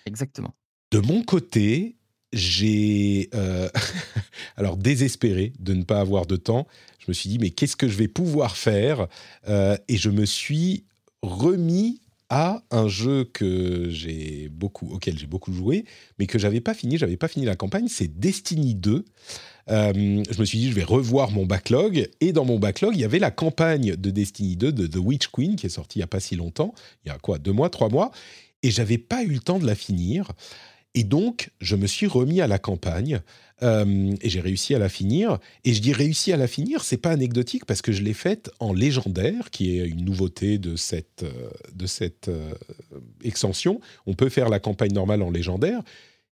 Exactement. De mon côté, j'ai euh, alors désespéré de ne pas avoir de temps. Je me suis dit mais qu'est-ce que je vais pouvoir faire euh, Et je me suis remis à un jeu que j'ai beaucoup, auquel j'ai beaucoup joué, mais que j'avais pas fini. J'avais pas fini la campagne. C'est Destiny 2. Euh, je me suis dit, je vais revoir mon backlog. Et dans mon backlog, il y avait la campagne de Destiny 2 de The Witch Queen qui est sortie il y a pas si longtemps. Il y a quoi, deux mois, trois mois. Et j'avais pas eu le temps de la finir. Et donc, je me suis remis à la campagne euh, et j'ai réussi à la finir. Et je dis réussi à la finir, c'est pas anecdotique parce que je l'ai faite en légendaire, qui est une nouveauté de cette, euh, de cette euh, extension. On peut faire la campagne normale en légendaire,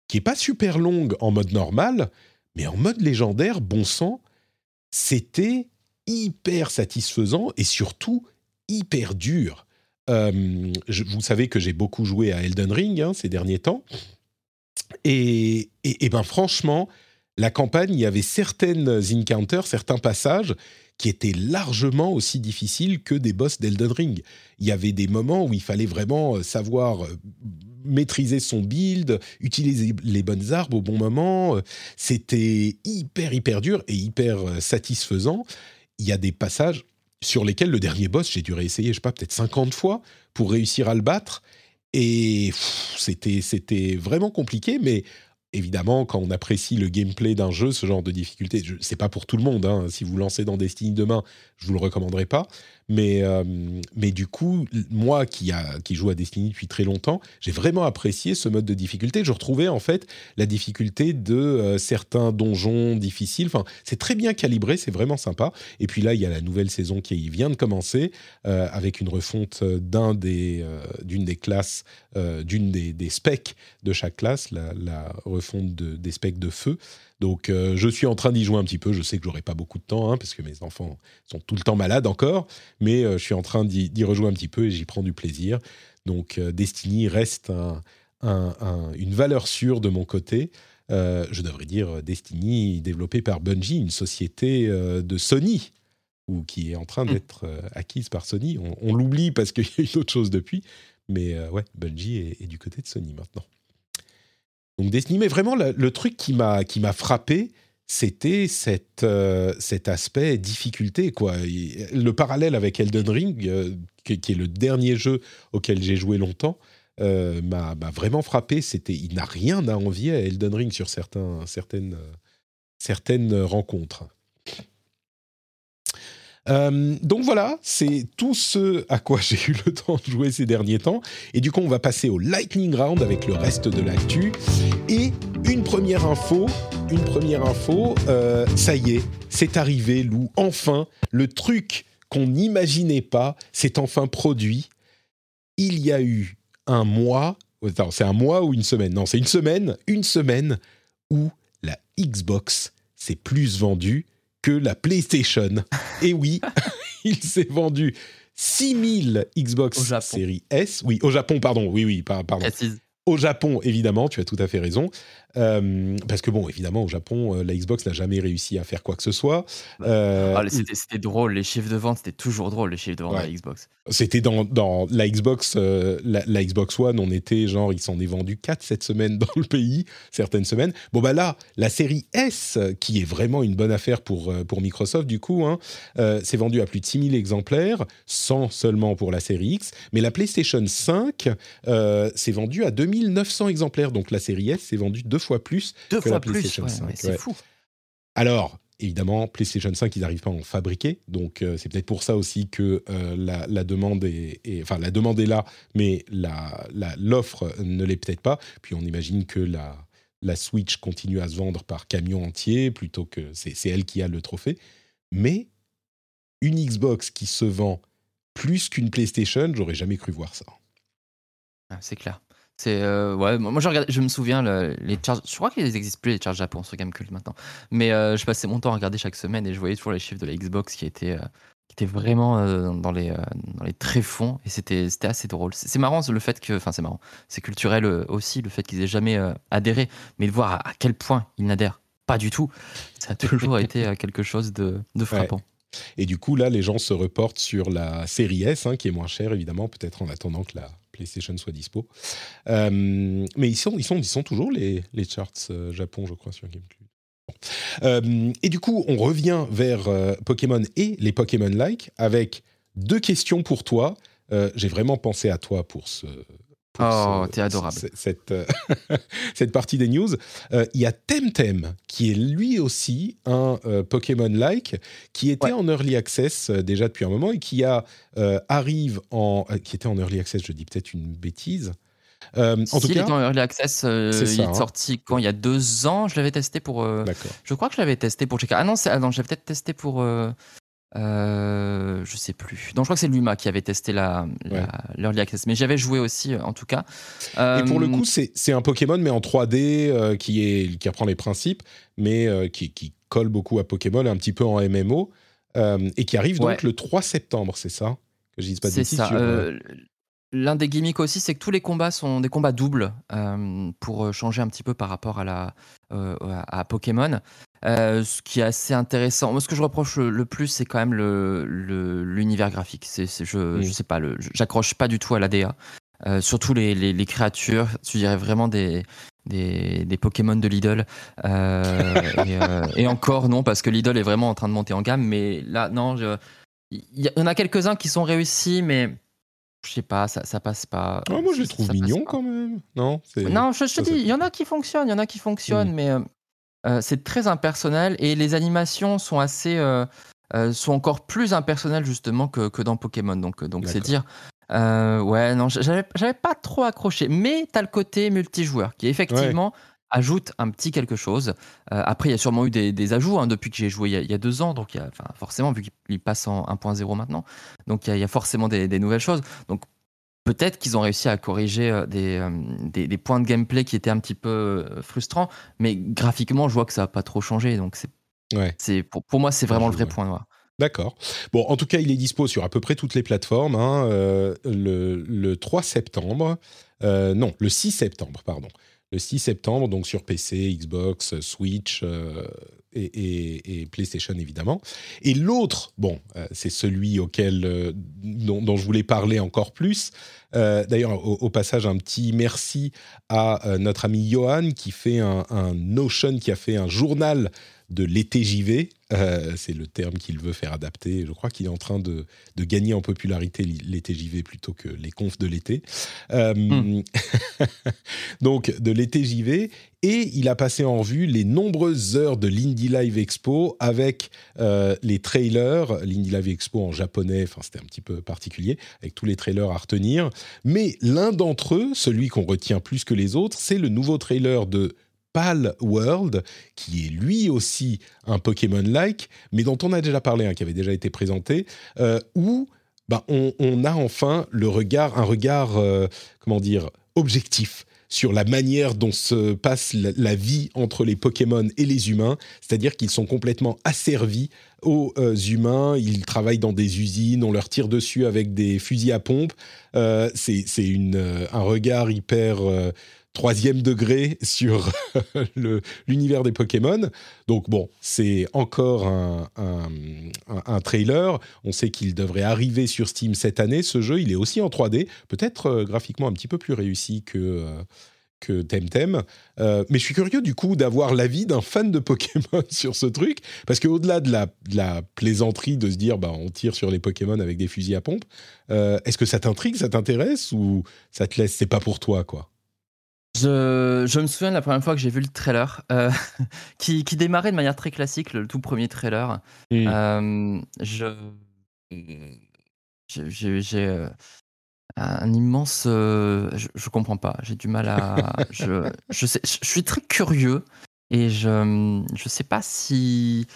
qui est pas super longue en mode normal, mais en mode légendaire, bon sang, c'était hyper satisfaisant et surtout hyper dur. vous savez que j'ai beaucoup joué à Elden Ring hein, ces derniers temps. Et, ben franchement, la campagne, il y avait certaines encounters, certains passages qui étaient largement aussi difficiles que des boss d'Elden Ring. Il y avait des moments où il fallait vraiment euh, savoir euh, maîtriser son build, utiliser les bonnes armes au bon moment. C'était hyper, hyper dur et hyper euh, satisfaisant. Il y a des passages sur lesquels le dernier boss, j'ai dû réessayer, je sais pas, peut-être 50 fois pour réussir à le battre. Et c'était, vraiment compliqué, mais évidemment, quand on apprécie le gameplay d'un jeu, ce genre de difficulté, c'est pas pour tout le monde. Hein. Si vous lancez dans Destiny demain, je vous le recommanderai pas. Mais, euh, mais du coup, moi qui, joue à Destiny depuis très longtemps, j'ai vraiment apprécié ce mode de difficulté. Je retrouvais en fait la difficulté de euh, certains donjons difficiles. Enfin, c'est très bien calibré, c'est vraiment sympa. Et puis là, il y a la nouvelle saison qui vient de commencer euh, avec une refonte d'un des, d'une des classes, d'une des, des, specs de chaque classe, la, refonte de, des specs de feu. Donc, euh, je suis en train d'y jouer un petit peu. Je sais que j'aurai pas beaucoup de temps, hein, parce que mes enfants sont tout le temps malades encore, mais euh, je suis en train d'y rejouer un petit peu et j'y prends du plaisir. Donc, euh, Destiny reste une valeur sûre de mon côté. je devrais dire Destiny développé par Bungie, une société de Sony, ou qui est en train hmm. d'être acquise par Sony. On, l'oublie parce qu'il y a une autre chose depuis, mais ouais, Bungie est du côté de Sony maintenant. Donc Destiny, mais vraiment le, truc qui m'a qui m'a frappé, c'était euh, cet aspect difficulté quoi. Le parallèle avec Elden Ring, euh, qui, est le dernier jeu auquel j'ai joué longtemps, euh, m'a vraiment frappé. C'était, il n'a rien à envier à Elden Ring sur certains, certaines, certaines rencontres. Euh, donc voilà, c'est tout ce à quoi j'ai eu le temps de jouer ces derniers temps. Et du coup, on va passer au Lightning Round avec le reste de l'actu. Et une première info, une première info, euh, ça y est, c'est arrivé, Lou. Enfin, le truc qu'on n'imaginait pas s'est enfin produit. Il y a eu un mois, c'est un mois ou une semaine? Non, c'est une semaine, une semaine où la Xbox s'est plus vendue que la PlayStation. Et oui, il s'est vendu 6000 Xbox Series S. Oui, au Japon, pardon. Oui, oui, pardon. Au Japon, évidemment, tu as tout à fait raison. Euh, parce que bon, évidemment, au Japon, euh, la Xbox n'a jamais réussi à faire quoi que ce soit. Bah, euh, ah, c'était drôle, les chiffres de vente, c'était toujours drôle, les chiffres de vente de la Xbox. C'était dans, dans, la Xbox, la, Xbox One, on était genre, il s'en est vendu 4 cette semaine dans le pays, certaines semaines. Bon, bah là, la série S, qui est vraiment une bonne affaire pour, pour Microsoft, du coup, hein, s'est vendue à plus de 6000 exemplaires, sans seulement pour la série X. Mais la PlayStation 5 s'est vendue à 2900 exemplaires, donc la série S s'est vendue deux fois plus Deux que fois la PlayStation plus, 5. c'est fou. Alors, évidemment, PlayStation 5, ils n'arrivent pas à en fabriquer. Donc, euh, c'est peut-être pour ça aussi que euh, la, demande est, Enfin, la demande est là, mais l'offre ne l'est peut-être pas. Puis, on imagine que la, Switch continue à se vendre par camion entier, plutôt que c'est elle qui a le trophée. Mais une Xbox qui se vend plus qu'une PlayStation, j'aurais jamais cru voir ça. Ah, c'est clair. C'est euh, ouais, moi je, me souviens les charges. Je crois qu'il n'existe plus les charges Japon sur Gamecult maintenant. Mais euh, je passais mon temps à regarder chaque semaine et je voyais toujours les chiffres de la Xbox qui étaient, euh, qui étaient vraiment dans les dans les tréfonds et c'était c'était assez drôle. C'est marrant le fait que, enfin c'est marrant, c'est culturel aussi le fait qu'ils aient jamais adhéré, mais de voir à, quel point ils n'adhèrent pas du tout, ça a toujours été quelque chose de, de frappant. Et du coup, là, les gens se reportent sur la série S, hein, qui est moins chère, évidemment, peut-être en attendant que la PlayStation soit dispo. Euh, mais ils sont, ils, sont, ils sont toujours les, les charts euh, Japon, je crois, sur Gamecube. Euh, et du coup, on revient vers Pokémon et les Pokémon-like avec deux questions pour toi. j'ai vraiment pensé à toi pour ce, oh, t'es adorable. Cette, euh, cette, partie des news. Euh, il y a Temtem, qui est lui aussi un euh, Pokémon-like, qui était en Early Access déjà depuis un moment et qui a, arrive en... qui était en Early Access, je dis peut-être une bêtise. en tout cas, il est en Early Access, il est hein. sorti quand il y a deux ans. Je l'avais testé pour. je crois que je l'avais testé pour checker. Ah non, ah non, je l'avais peut-être testé pour euh, je sais plus. Donc je crois que c'est Luma qui avait testé la, l'Early Access, mais j'avais joué aussi euh, en tout cas. Et pour le euh, coup, c'est, un Pokémon mais en 3D qui, est, qui reprend les principes, mais qui, qui, colle beaucoup à Pokémon, un petit peu en MMO, et qui arrive donc le 3 septembre, c'est ça? Que je dise pas de C'est ça. L'un des gimmicks aussi, c'est que tous les combats sont des combats doubles pour changer un petit peu par rapport à, la, à Pokémon. Euh, ce qui est assez intéressant. Moi, ce que je reproche le, plus, c'est quand même l'univers le, graphique. C'est, je, je sais pas, j'accroche pas du tout à la DA. Euh, surtout les, les, créatures, tu dirais vraiment des, des, des Pokémon de Lidl. Euh, et, encore non, parce que Lidl est vraiment en train de monter en gamme. Mais là, non, il y, en a quelques-uns qui sont réussis, mais je sais pas, ça, ça passe pas. Ah, moi, je les trouve mignons quand même. Non, non je, te dis, il y en a qui fonctionnent, il y en a qui fonctionnent, mm. mais euh, c'est très impersonnel et les animations sont assez euh, euh, sont encore plus impersonnelles justement que, que dans Pokémon. Donc donc c'est dire ouais non j'avais pas trop accroché. Mais t'as le côté multijoueur qui effectivement ajoute un petit quelque chose. après, il y a sûrement eu des, ajouts hein, depuis que j'ai joué il y, a, deux ans, donc il y a, forcément, vu qu'il passe en 1.0 maintenant, donc il y, a, forcément des, des, nouvelles choses. Donc Peut-être qu'ils ont réussi à corriger euh, euh, des, des, points de gameplay qui étaient un petit peu euh, frustrants, mais graphiquement, je vois que ça n'a pas trop changé. Donc, c'est, pour, pour, moi, c'est vraiment le vrai point noir. D'accord. Bon, en tout cas, il est dispo sur à peu près toutes les plateformes. Hein, le, le, 3 septembre, non, le 6 septembre, pardon. Le 6 septembre, donc sur PC, Xbox, Switch, et, PlayStation évidemment. Et l'autre, bon, euh, c'est celui auquel euh, dont, je voulais parler encore plus. Euh, d'ailleurs, au, passage, un petit merci à notre ami Johan qui fait un, un, Notion, qui a fait un journal de l'été JV. Euh, c'est le terme qu'il veut faire adapter. Je crois qu'il est en train de, gagner en popularité l'été JV plutôt que les confs de l'été. Euh, hmm. donc, de l'été JV. Et il a passé en revue les nombreuses heures de l'Indie Live Expo avec euh, les trailers. L'Indie Live Expo en japonais, enfin, c'était un petit peu particulier, avec tous les trailers à retenir. Mais l'un d'entre eux, celui qu'on retient plus que les autres, c'est le nouveau trailer de Pal World, qui est lui aussi un Pokémon-like, mais dont on a déjà parlé, hein, qui avait déjà été présenté, euh, où bah, on, a enfin le regard, un regard, euh, comment dire, objectif sur la manière dont se passe la, vie entre les Pokémon et les humains, c'est-à-dire qu'ils sont complètement asservis aux euh, humains, ils travaillent dans des usines, on leur tire dessus avec des fusils à pompe. c'est un regard hyper troisième degré sur l'univers des Pokémon. Donc bon, c'est encore un, un, trailer. On sait qu'il devrait arriver sur Steam cette année. Ce jeu, il est aussi en 3D, peut-être euh, graphiquement un petit peu plus réussi que... Euh, que Temtem. Euh, mais je suis curieux du coup d'avoir l'avis d'un fan de Pokémon sur ce truc, parce qu'au-delà de la, de la, plaisanterie de se dire bah, on tire sur les Pokémon avec des fusils à pompe, est-ce que ça t'intrigue, ça t'intéresse ou ça te laisse, c'est pas pour toi quoi? Je, me souviens de la première fois que j'ai vu le trailer, euh, qui, démarrait de manière très classique, le, tout premier trailer. Euh, je, j'ai euh, un immense, je, je, comprends pas. J'ai du mal à, je, je, sais, je suis très curieux et je, je sais pas si,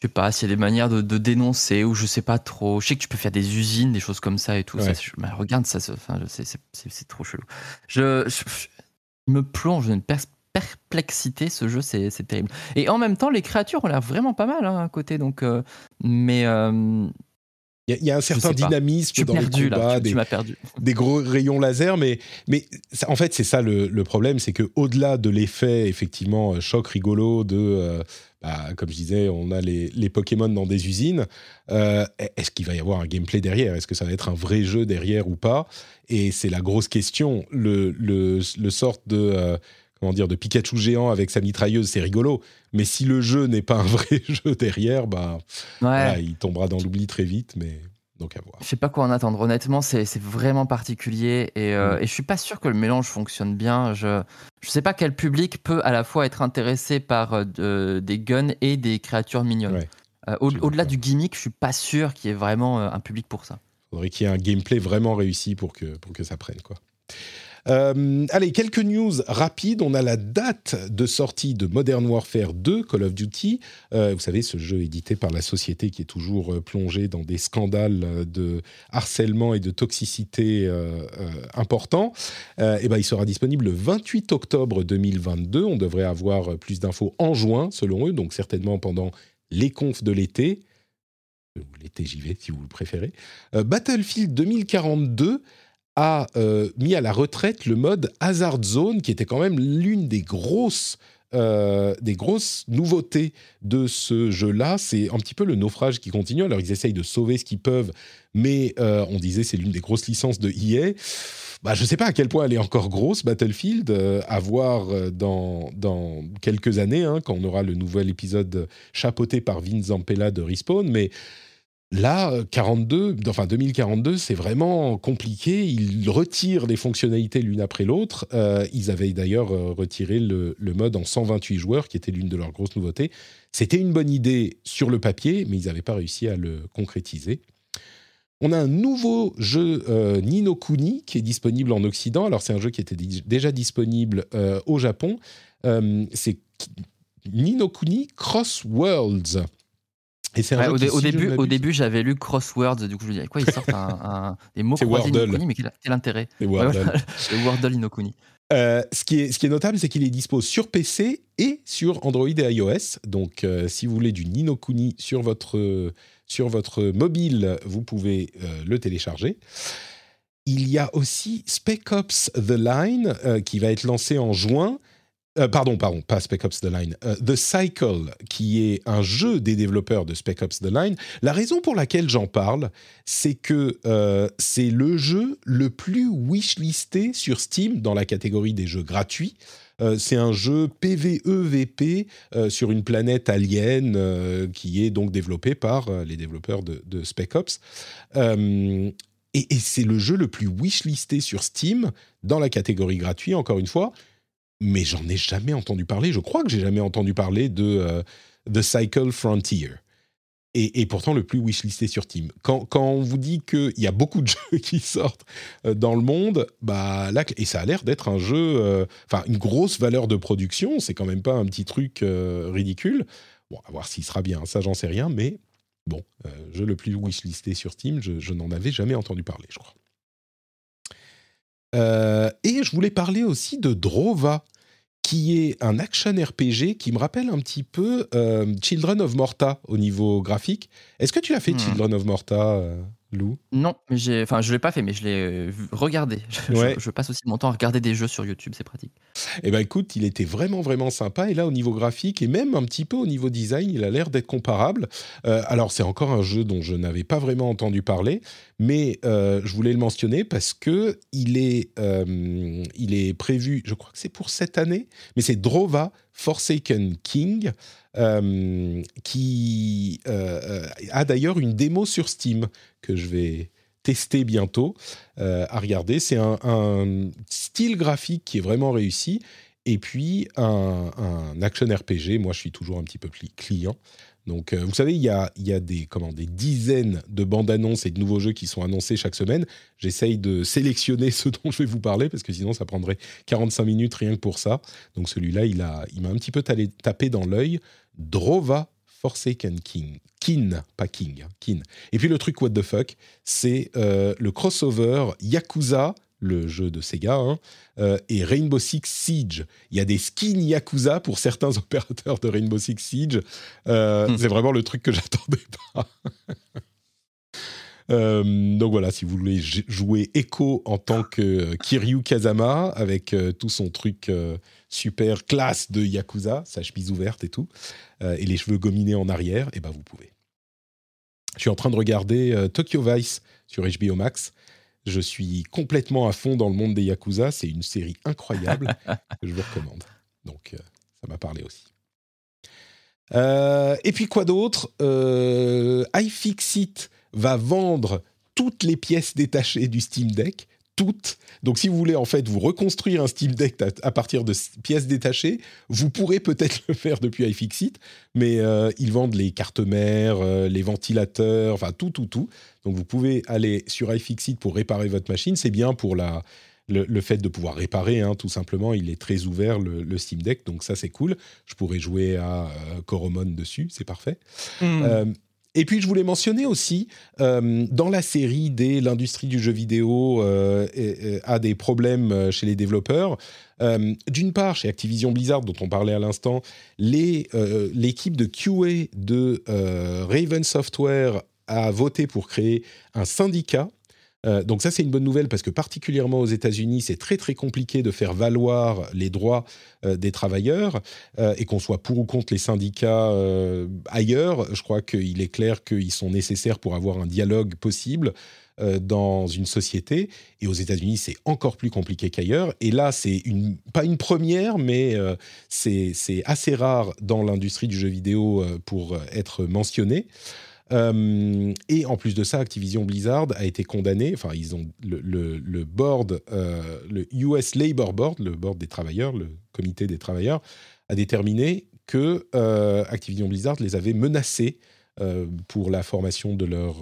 je sais pas s'il y a des manières de, dénoncer ou je sais pas trop. Je sais que tu peux faire des usines, des choses comme ça et tout. Ça, regarde ça, enfin, c'est trop chelou. je, me plonge dans une perplexité, ce jeu, c'est terrible. Et en même temps, les créatures ont l'air vraiment pas mal hein, à côté, donc. Euh, mais. Euh, il y, a un certain dynamisme dans perdu, les combats, des, perdu. des, gros rayons laser, mais, mais en fait, c'est ça le, problème, c'est que au-delà de l'effet, effectivement, euh, choc rigolo de, bah, comme je disais, on a les, les Pokémon dans des usines, est-ce qu'il va y avoir un gameplay derrière? Est-ce que ça va être un vrai jeu derrière ou pas? Et c'est la grosse question. Le, le, le sort de comment dire, de Pikachu géant avec sa mitrailleuse, c'est rigolo. Mais si le jeu n'est pas un vrai jeu derrière, bah, il tombera dans l'oubli très vite. Mais Donc à voir. Je sais pas quoi en attendre. Honnêtement, c'est vraiment particulier et, euh, mm. et je suis pas sûr que le mélange fonctionne bien. Je je sais pas quel public peut à la fois être intéressé par euh, des guns et des créatures mignonnes. Euh, au-delà du gimmick, je suis pas sûr qu'il y ait vraiment un public pour ça. Il faudrait qu'il y ait un gameplay vraiment réussi pour que pour que ça prenne quoi. Euh, allez, quelques news rapides. On a la date de sortie de Modern Warfare 2, Call of Duty. Euh, vous savez, ce jeu édité par la société qui est toujours euh, plongée dans des scandales de harcèlement et de toxicité importants. et ben, il sera disponible le 28 octobre 2022. On devrait avoir plus d'infos en juin, selon eux, donc certainement pendant les confs de l'été l'été j'y vais si vous le préférez. Battlefield 2042 a euh, mis à la retraite le mode Hazard Zone, qui était quand même l'une des grosses, euh, des grosses nouveautés de ce jeu-là. C'est un petit peu le naufrage qui continue. Alors, ils essayent de sauver ce qu'ils peuvent, mais euh, on disait c'est l'une des grosses licences de EA. Bah, je ne sais pas à quel point elle est encore grosse, Battlefield, à voir dans, dans quelques années, hein, quand on aura le nouvel épisode chapeauté par Vince Zampella de Respawn, mais Là, 42, enfin 2042, c'est vraiment compliqué. Ils retirent les fonctionnalités l'une après l'autre. Euh, ils avaient d'ailleurs euh, retiré le, mode en 128 joueurs, qui était l'une de leurs grosses nouveautés. C'était une bonne idée sur le papier, mais ils n'avaient pas réussi à le concrétiser. On a un nouveau jeu euh, Nino Kuni qui est disponible en Occident. Alors c'est un jeu qui était déjà disponible au Japon. c'est Nino Kuni Cross Worlds au, début, au début, j'avais lu Crosswords, du coup je me disais quoi, ils sortent un, des mots croisés Inokuni, mais quel, quel intérêt C'est Wordle. le Wordle Inokuni. Euh, ce, qui est, ce qui est notable, c'est qu'il est dispo sur PC et sur Android et iOS. Donc, euh, si vous voulez du Ninokuni sur votre, sur votre mobile, vous pouvez euh, le télécharger. Il y a aussi Spec Ops The Line qui va être lancé en juin euh, pardon, pardon, pas Spec Ops The Line. Euh, The Cycle, qui est un jeu des développeurs de Spec Ops The Line. La raison pour laquelle j'en parle, c'est que euh, c'est le jeu le plus wishlisté sur Steam dans la catégorie des jeux gratuits. c'est un jeu PvEVP sur une planète alien qui est donc développé par les développeurs de, Spec Ops. et, et c'est le jeu le plus wishlisté sur Steam dans la catégorie gratuit, encore une fois mais j'en ai jamais entendu parler. Je crois que j'ai jamais entendu parler de euh, The Cycle Frontier. Et, pourtant le plus wishlisté sur Steam. Quand, on vous dit qu'il y a beaucoup de jeux qui sortent euh, dans le monde, bah et ça a l'air d'être un jeu, euh, enfin une grosse valeur de production, c'est quand même pas un petit truc ridicule. Bon, à voir s'il sera bien, ça j'en sais rien, mais bon, jeu le plus wishlisté sur Steam, je n'en avais jamais entendu parler, je crois. Euh, et je voulais parler aussi de Drova, qui est un action RPG qui me rappelle un petit peu euh, Children of Morta au niveau graphique. Est-ce que tu l'as fait, hmm. Children of Morta euh? Lou Non, mais j'ai, enfin, je l'ai pas fait, mais je l'ai euh, regardé. Je, passe aussi mon temps à regarder des jeux sur YouTube, c'est pratique. Eh ben, écoute, il était vraiment vraiment sympa. Et là, au niveau graphique et même un petit peu au niveau design, il a l'air d'être comparable. Euh, alors, c'est encore un jeu dont je n'avais pas vraiment entendu parler, mais euh, je voulais le mentionner parce que il est, il est prévu. Je crois que c'est pour cette année, mais c'est Drova Forsaken King. Euh, qui euh, euh, a d'ailleurs une démo sur Steam que je vais tester bientôt à regarder. C'est un, style graphique qui est vraiment réussi et puis un, action RPG. Moi, je suis toujours un petit peu client. Donc, vous savez, il y a, des, comment, des dizaines de bandes annonces et de nouveaux jeux qui sont annoncés chaque semaine. J'essaye de sélectionner ceux dont je vais vous parler parce que sinon, ça prendrait 45 minutes rien que pour ça. Donc, celui-là, il m'a un petit peu tapé dans l'œil. Drova Forsaken King. Kin, pas King, hein, Kin. Et puis le truc what the fuck, c'est euh, le crossover Yakuza, le jeu de Sega, hein, euh, et Rainbow Six Siege. Il y a des skins Yakuza pour certains opérateurs de Rainbow Six Siege. Euh, hmm. C'est vraiment le truc que j'attendais pas. donc voilà, si vous voulez jouer Echo en tant que Kiryu Kazama avec tout son truc super classe de Yakuza, sa chemise ouverte et tout, euh, et les cheveux gominés en arrière, et eh ben vous pouvez. Je suis en train de regarder euh, Tokyo Vice sur HBO Max. Je suis complètement à fond dans le monde des Yakuza. C'est une série incroyable que je vous recommande. Donc, euh, ça m'a parlé aussi. et puis quoi d'autre? iFixit va vendre toutes les pièces détachées du Steam Deck toutes. Donc, si vous voulez en fait vous reconstruire un Steam Deck à, partir de pièces détachées, vous pourrez peut-être le faire depuis iFixit, mais euh, ils vendent les cartes mères, euh, les ventilateurs, enfin tout, tout, tout. Donc, vous pouvez aller sur iFixit pour réparer votre machine. C'est bien pour la, le, fait de pouvoir réparer, hein, tout simplement. Il est très ouvert, le, Steam Deck, donc ça, c'est cool. Je pourrais jouer à euh, Coromon dessus, c'est parfait. Mmh. Et puis je voulais mentionner aussi, euh, dans la série des l'industrie du jeu vidéo euh, a des problèmes euh, chez les développeurs. D'une part, chez Activision Blizzard, dont on parlait à l'instant, l'équipe de QA de Raven Software a voté pour créer un syndicat euh, donc ça, c'est une bonne nouvelle parce que particulièrement aux États-Unis, c'est très très compliqué de faire valoir les droits euh, des travailleurs euh, et qu'on soit pour ou contre les syndicats ailleurs. Je crois qu'il est clair qu'ils sont nécessaires pour avoir un dialogue possible dans une société. Et aux États-Unis, c'est encore plus compliqué qu'ailleurs. Et là, c'est une, pas une première, mais c'est assez rare dans l'industrie du jeu vidéo pour être mentionné. Euh, et en plus de ça, Activision Blizzard a été condamné. Enfin, ils ont le, board, euh, le US Labor Board, le board des travailleurs, le comité des travailleurs, a déterminé que euh, Activision Blizzard les avait menacés pour la formation de leur,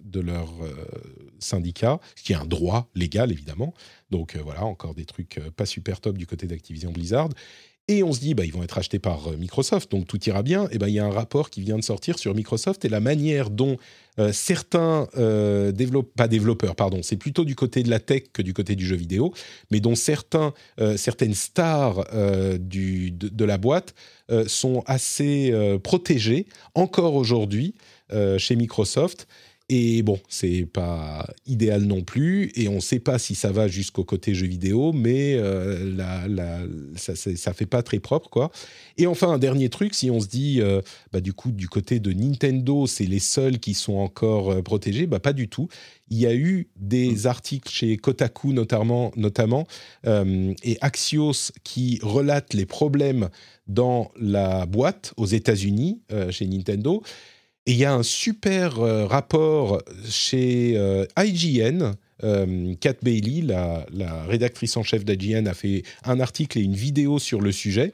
de leur syndicat, ce qui est un droit légal évidemment. Donc voilà, encore des trucs pas super top du côté d'Activision Blizzard. Et on se dit, bah, ils vont être achetés par euh, Microsoft, donc tout ira bien. Et ben, il y a un rapport qui vient de sortir sur Microsoft et la manière dont euh, certains euh, développeurs, pardon, c'est plutôt du côté de la tech que du côté du jeu vidéo, mais dont certaines stars du, de, la boîte sont assez protégées encore aujourd'hui chez Microsoft. Et bon, c'est pas idéal non plus, et on ne sait pas si ça va jusqu'au côté jeu vidéo, mais euh, ça, ça fait pas très propre, quoi. Et enfin, un dernier truc, si on se dit, euh, bah, du coup, du côté de Nintendo, c'est les seuls qui sont encore euh, protégés, bah, pas du tout. Il y a eu des mmh. articles chez Kotaku notamment, notamment et Axios qui relatent les problèmes dans la boîte aux États-Unis, chez Nintendo. Et il y a un super euh, rapport chez euh, IGN. Euh, Kat Bailey, la, rédactrice en chef d'IGN, a fait un article et une vidéo sur le sujet.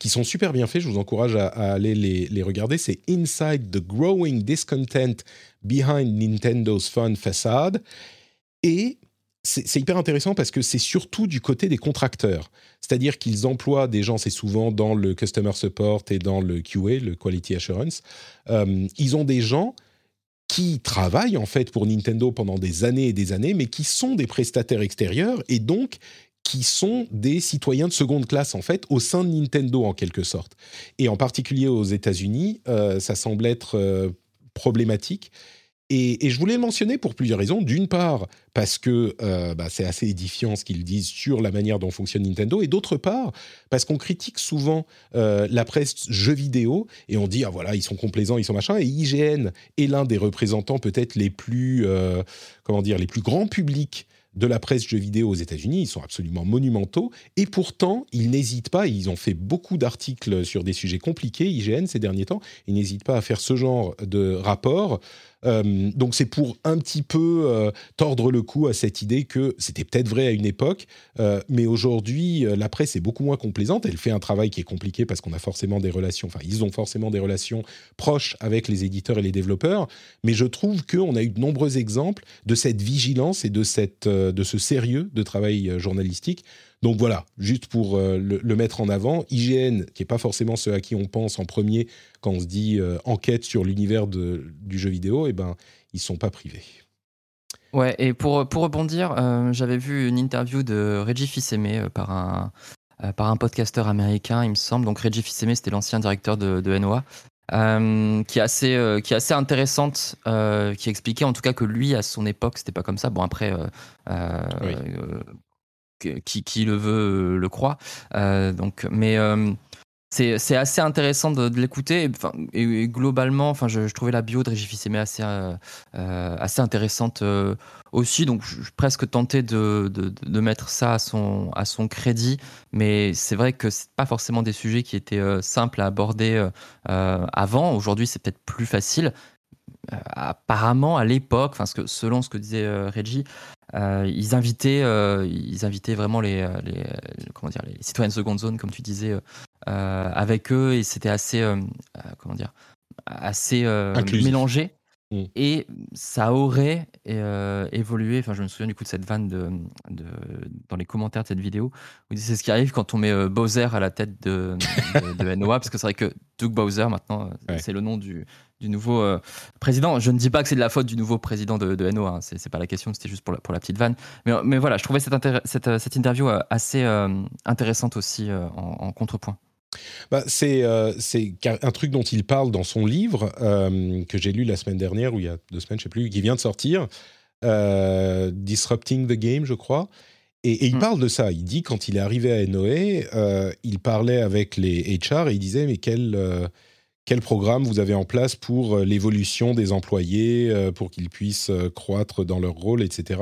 qui sont super bien faits. Je vous encourage à, aller les, les regarder. C'est Inside the Growing Discontent Behind Nintendo's Fun Facade. Et c'est hyper intéressant parce que c'est surtout du côté des contracteurs. C'est-à-dire qu'ils emploient des gens, c'est souvent dans le customer support et dans le QA, le quality assurance. Euh, ils ont des gens qui travaillent en fait pour Nintendo pendant des années et des années, mais qui sont des prestataires extérieurs et donc qui sont des citoyens de seconde classe en fait au sein de Nintendo en quelque sorte. Et en particulier aux États-Unis, euh, ça semble être euh, problématique. Et, je voulais le mentionner pour plusieurs raisons. D'une part, parce que euh, bah, c'est assez édifiant ce qu'ils disent sur la manière dont fonctionne Nintendo. Et d'autre part, parce qu'on critique souvent euh, la presse jeux vidéo et on dit, ah voilà, ils sont complaisants, ils sont machin. Et IGN est l'un des représentants peut-être les plus, euh, comment dire, les plus grands publics de la presse jeux vidéo aux États-Unis. Ils sont absolument monumentaux. Et pourtant, ils n'hésitent pas, ils ont fait beaucoup d'articles sur des sujets compliqués, IGN, ces derniers temps, ils n'hésitent pas à faire ce genre de rapport. Euh, donc c'est pour un petit peu euh, tordre le cou à cette idée que c'était peut-être vrai à une époque, euh, mais aujourd'hui la presse est beaucoup moins complaisante. Elle fait un travail qui est compliqué parce qu'on a forcément des relations, enfin ils ont forcément des relations proches avec les éditeurs et les développeurs, mais je trouve qu'on a eu de nombreux exemples de cette vigilance et de, cette, de ce sérieux de travail journalistique donc voilà, juste pour euh, le, mettre en avant, IGN, qui n'est pas forcément ce à qui on pense en premier quand on se dit euh, enquête sur l'univers du jeu vidéo, eh ben, ils ne sont pas privés. Ouais, et pour, pour rebondir, euh, j'avais vu une interview de Reggie Fils-Aimé par un, par un podcasteur américain, il me semble. Donc Reggie Fils-Aimé, c'était l'ancien directeur de, de NOA. qui est assez qui est assez intéressante qui expliquait en tout cas que lui à son époque c'était pas comme ça bon après qui, le veut le croit. Euh, donc, mais euh, c'est assez intéressant de, l'écouter. Et, globalement, enfin, je, trouvais la bio de Régis assez, euh, assez intéressante aussi. Donc, je suis presque tenté de, mettre ça à son, crédit. Mais c'est vrai que c'est pas forcément des sujets qui étaient simples à aborder avant. Aujourd'hui, c'est peut-être plus facile. apparemment à l'époque, enfin selon ce que disait Reggie, ils invitaient, ils invitaient vraiment les, les, comment dire, les citoyens de seconde zone, comme tu disais, avec eux, et c'était assez, comment dire, assez mélangé. Mm. Et ça aurait euh, évolué. Enfin, je me souviens du coup de cette vanne de, de dans les commentaires de cette vidéo où c'est ce qui arrive quand on met euh, Bowser à la tête de, de, NOA, parce que c'est vrai que Doug Bowser maintenant, euh, c'est le nom du, du nouveau président. Je ne dis pas que c'est de la faute du nouveau président de, de NOA, hein, c'est pas la question, c'était juste pour la, pour la petite vanne. Mais, mais voilà, je trouvais cette, cette, cette interview assez intéressante aussi en, en contrepoint. Bah, c'est euh, un truc dont il parle dans son livre euh, que j'ai lu la semaine dernière ou il y a deux semaines, je sais plus, qui vient de sortir, euh, Disrupting the Game, je crois. Et, il hmm. parle de ça. Il dit quand il est arrivé à Noé, il parlait avec les HR et il disait mais quel quel programme vous avez en place pour l'évolution des employés, pour qu'ils puissent croître dans leur rôle, etc.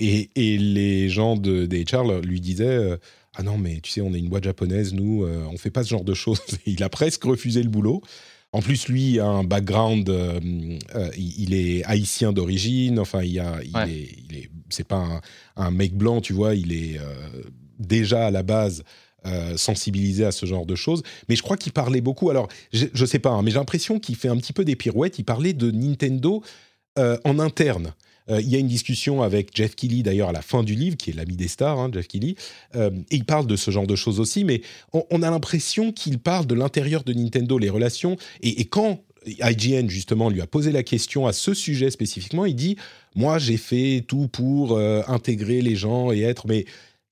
Et, et les gens de, des HR lui disaient ah non, mais tu sais, on est une boîte japonaise, nous, euh, on fait pas ce genre de choses. il a presque refusé le boulot. En plus, lui a un background, euh, euh, il, est haïtien d'origine. Enfin, il, a, il, est, il est, c'est pas un, mec blanc, tu vois. Il est déjà à la base sensibilisé à ce genre de choses. Mais je crois qu'il parlait beaucoup. Alors, je, ne sais pas, hein, mais j'ai l'impression qu'il fait un petit peu des pirouettes. Il parlait de Nintendo en interne. Euh, il y a une discussion avec Jeff Keighley, d'ailleurs, à la fin du livre, qui est l'ami des stars, hein, Jeff Keighley, euh, et il parle de ce genre de choses aussi, mais on, a l'impression qu'il parle de l'intérieur de Nintendo, les relations, et, quand IGN, justement, lui a posé la question à ce sujet spécifiquement, il dit Moi, j'ai fait tout pour euh, intégrer les gens et être. Mais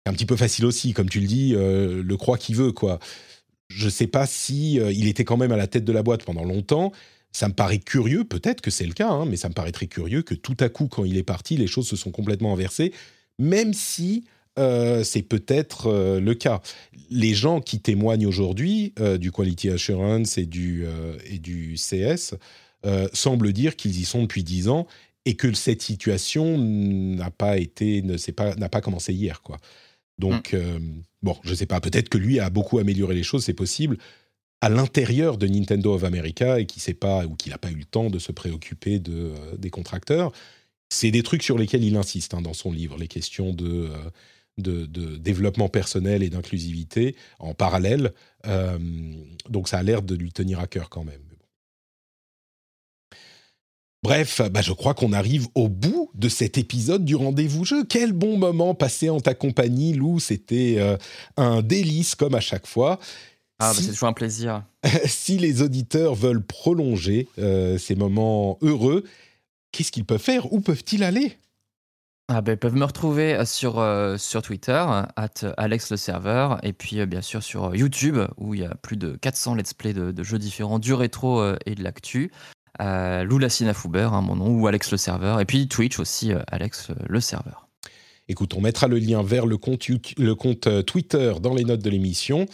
un petit peu facile aussi, comme tu le dis, le croit qui veut, quoi. Je ne sais pas si il était quand même à la tête de la boîte pendant longtemps ça me paraît curieux, peut-être que c'est le cas, hein, mais ça me paraît très curieux que tout à coup, quand il est parti, les choses se sont complètement inversées, même si euh, c'est peut-être euh, le cas. Les gens qui témoignent aujourd'hui euh, du Quality Assurance et du, et du CS semblent dire qu'ils y sont depuis dix ans et que cette situation n'a pas été, ne pas, n'a pas commencé hier, quoi. Donc, mm. bon, je ne sais pas, peut-être que lui a beaucoup amélioré les choses, c'est possible à l'intérieur de Nintendo of America et qui sait pas ou qui n'a pas eu le temps de se préoccuper euh, des contracteurs. C'est des trucs sur lesquels il insiste hein, dans son livre, les questions de, euh, de, développement personnel et d'inclusivité en parallèle. Euh, donc ça a l'air de lui tenir à cœur quand même. Bref, bah je crois qu'on arrive au bout de cet épisode du rendez-vous jeu. Quel bon moment passé en ta compagnie, Lou. C'était un délice comme à chaque fois. Ah, bah, c'est toujours un plaisir. si les auditeurs veulent prolonger euh, ces moments heureux, qu'est-ce qu'ils peuvent faire? Où peuvent-ils aller? Ah ben, ils peuvent me retrouver euh, sur, euh, sur Twitter, at Alex le serveur, et puis bien sûr sur YouTube, où il y a plus de 400 let's play de, jeux différents, du rétro et de l'actu. Lula Sinafouber, hein, mon nom, ou Alex le serveur, et puis Twitch aussi, Alex le serveur. Écoute, on mettra le lien vers le compte, le compte Twitter dans les notes de l'émission.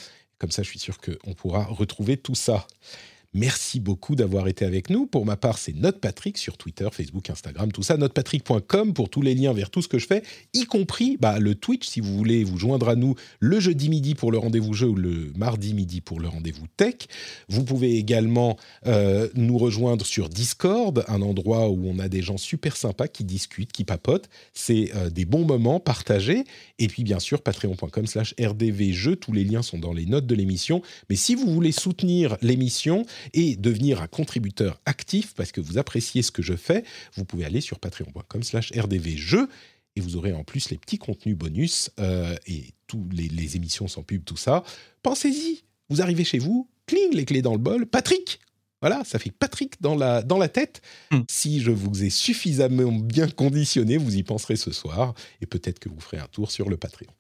Comme ça, je suis sûr qu'on pourra retrouver tout ça. Merci beaucoup d'avoir été avec nous. Pour ma part, c'est NotePatrick sur Twitter, Facebook, Instagram, tout ça. NotePatrick.com pour tous les liens vers tout ce que je fais, y compris bah, le Twitch si vous voulez vous joindre à nous le jeudi midi pour le rendez-vous jeu ou le mardi midi pour le rendez-vous tech. Vous pouvez également euh, nous rejoindre sur Discord, un endroit où on a des gens super sympas qui discutent, qui papotent. C'est euh, des bons moments partagés. Et puis bien sûr, patreon.com slash rdvjeux. Tous les liens sont dans les notes de l'émission. Mais si vous voulez soutenir l'émission, et devenir un contributeur actif parce que vous appréciez ce que je fais, vous pouvez aller sur patreon.com slash rdvjeux et vous aurez en plus les petits contenus bonus euh, et toutes les, émissions sans pub, tout ça. Pensez-y, vous arrivez chez vous, cling, les clés dans le bol, Patrick voilà, ça fait Patrick dans la, dans la tête. Hmm. Si je vous ai suffisamment bien conditionné, vous y penserez ce soir et peut-être que vous ferez un tour sur le Patreon.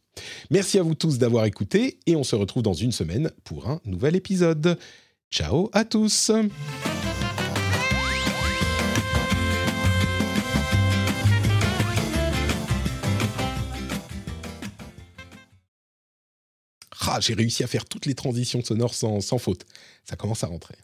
Merci à vous tous d'avoir écouté et on se retrouve dans une semaine pour un nouvel épisode. Ciao à tous ah, j'ai réussi à faire toutes les transitions sonores sans, sans faute. Ça commence à rentrer.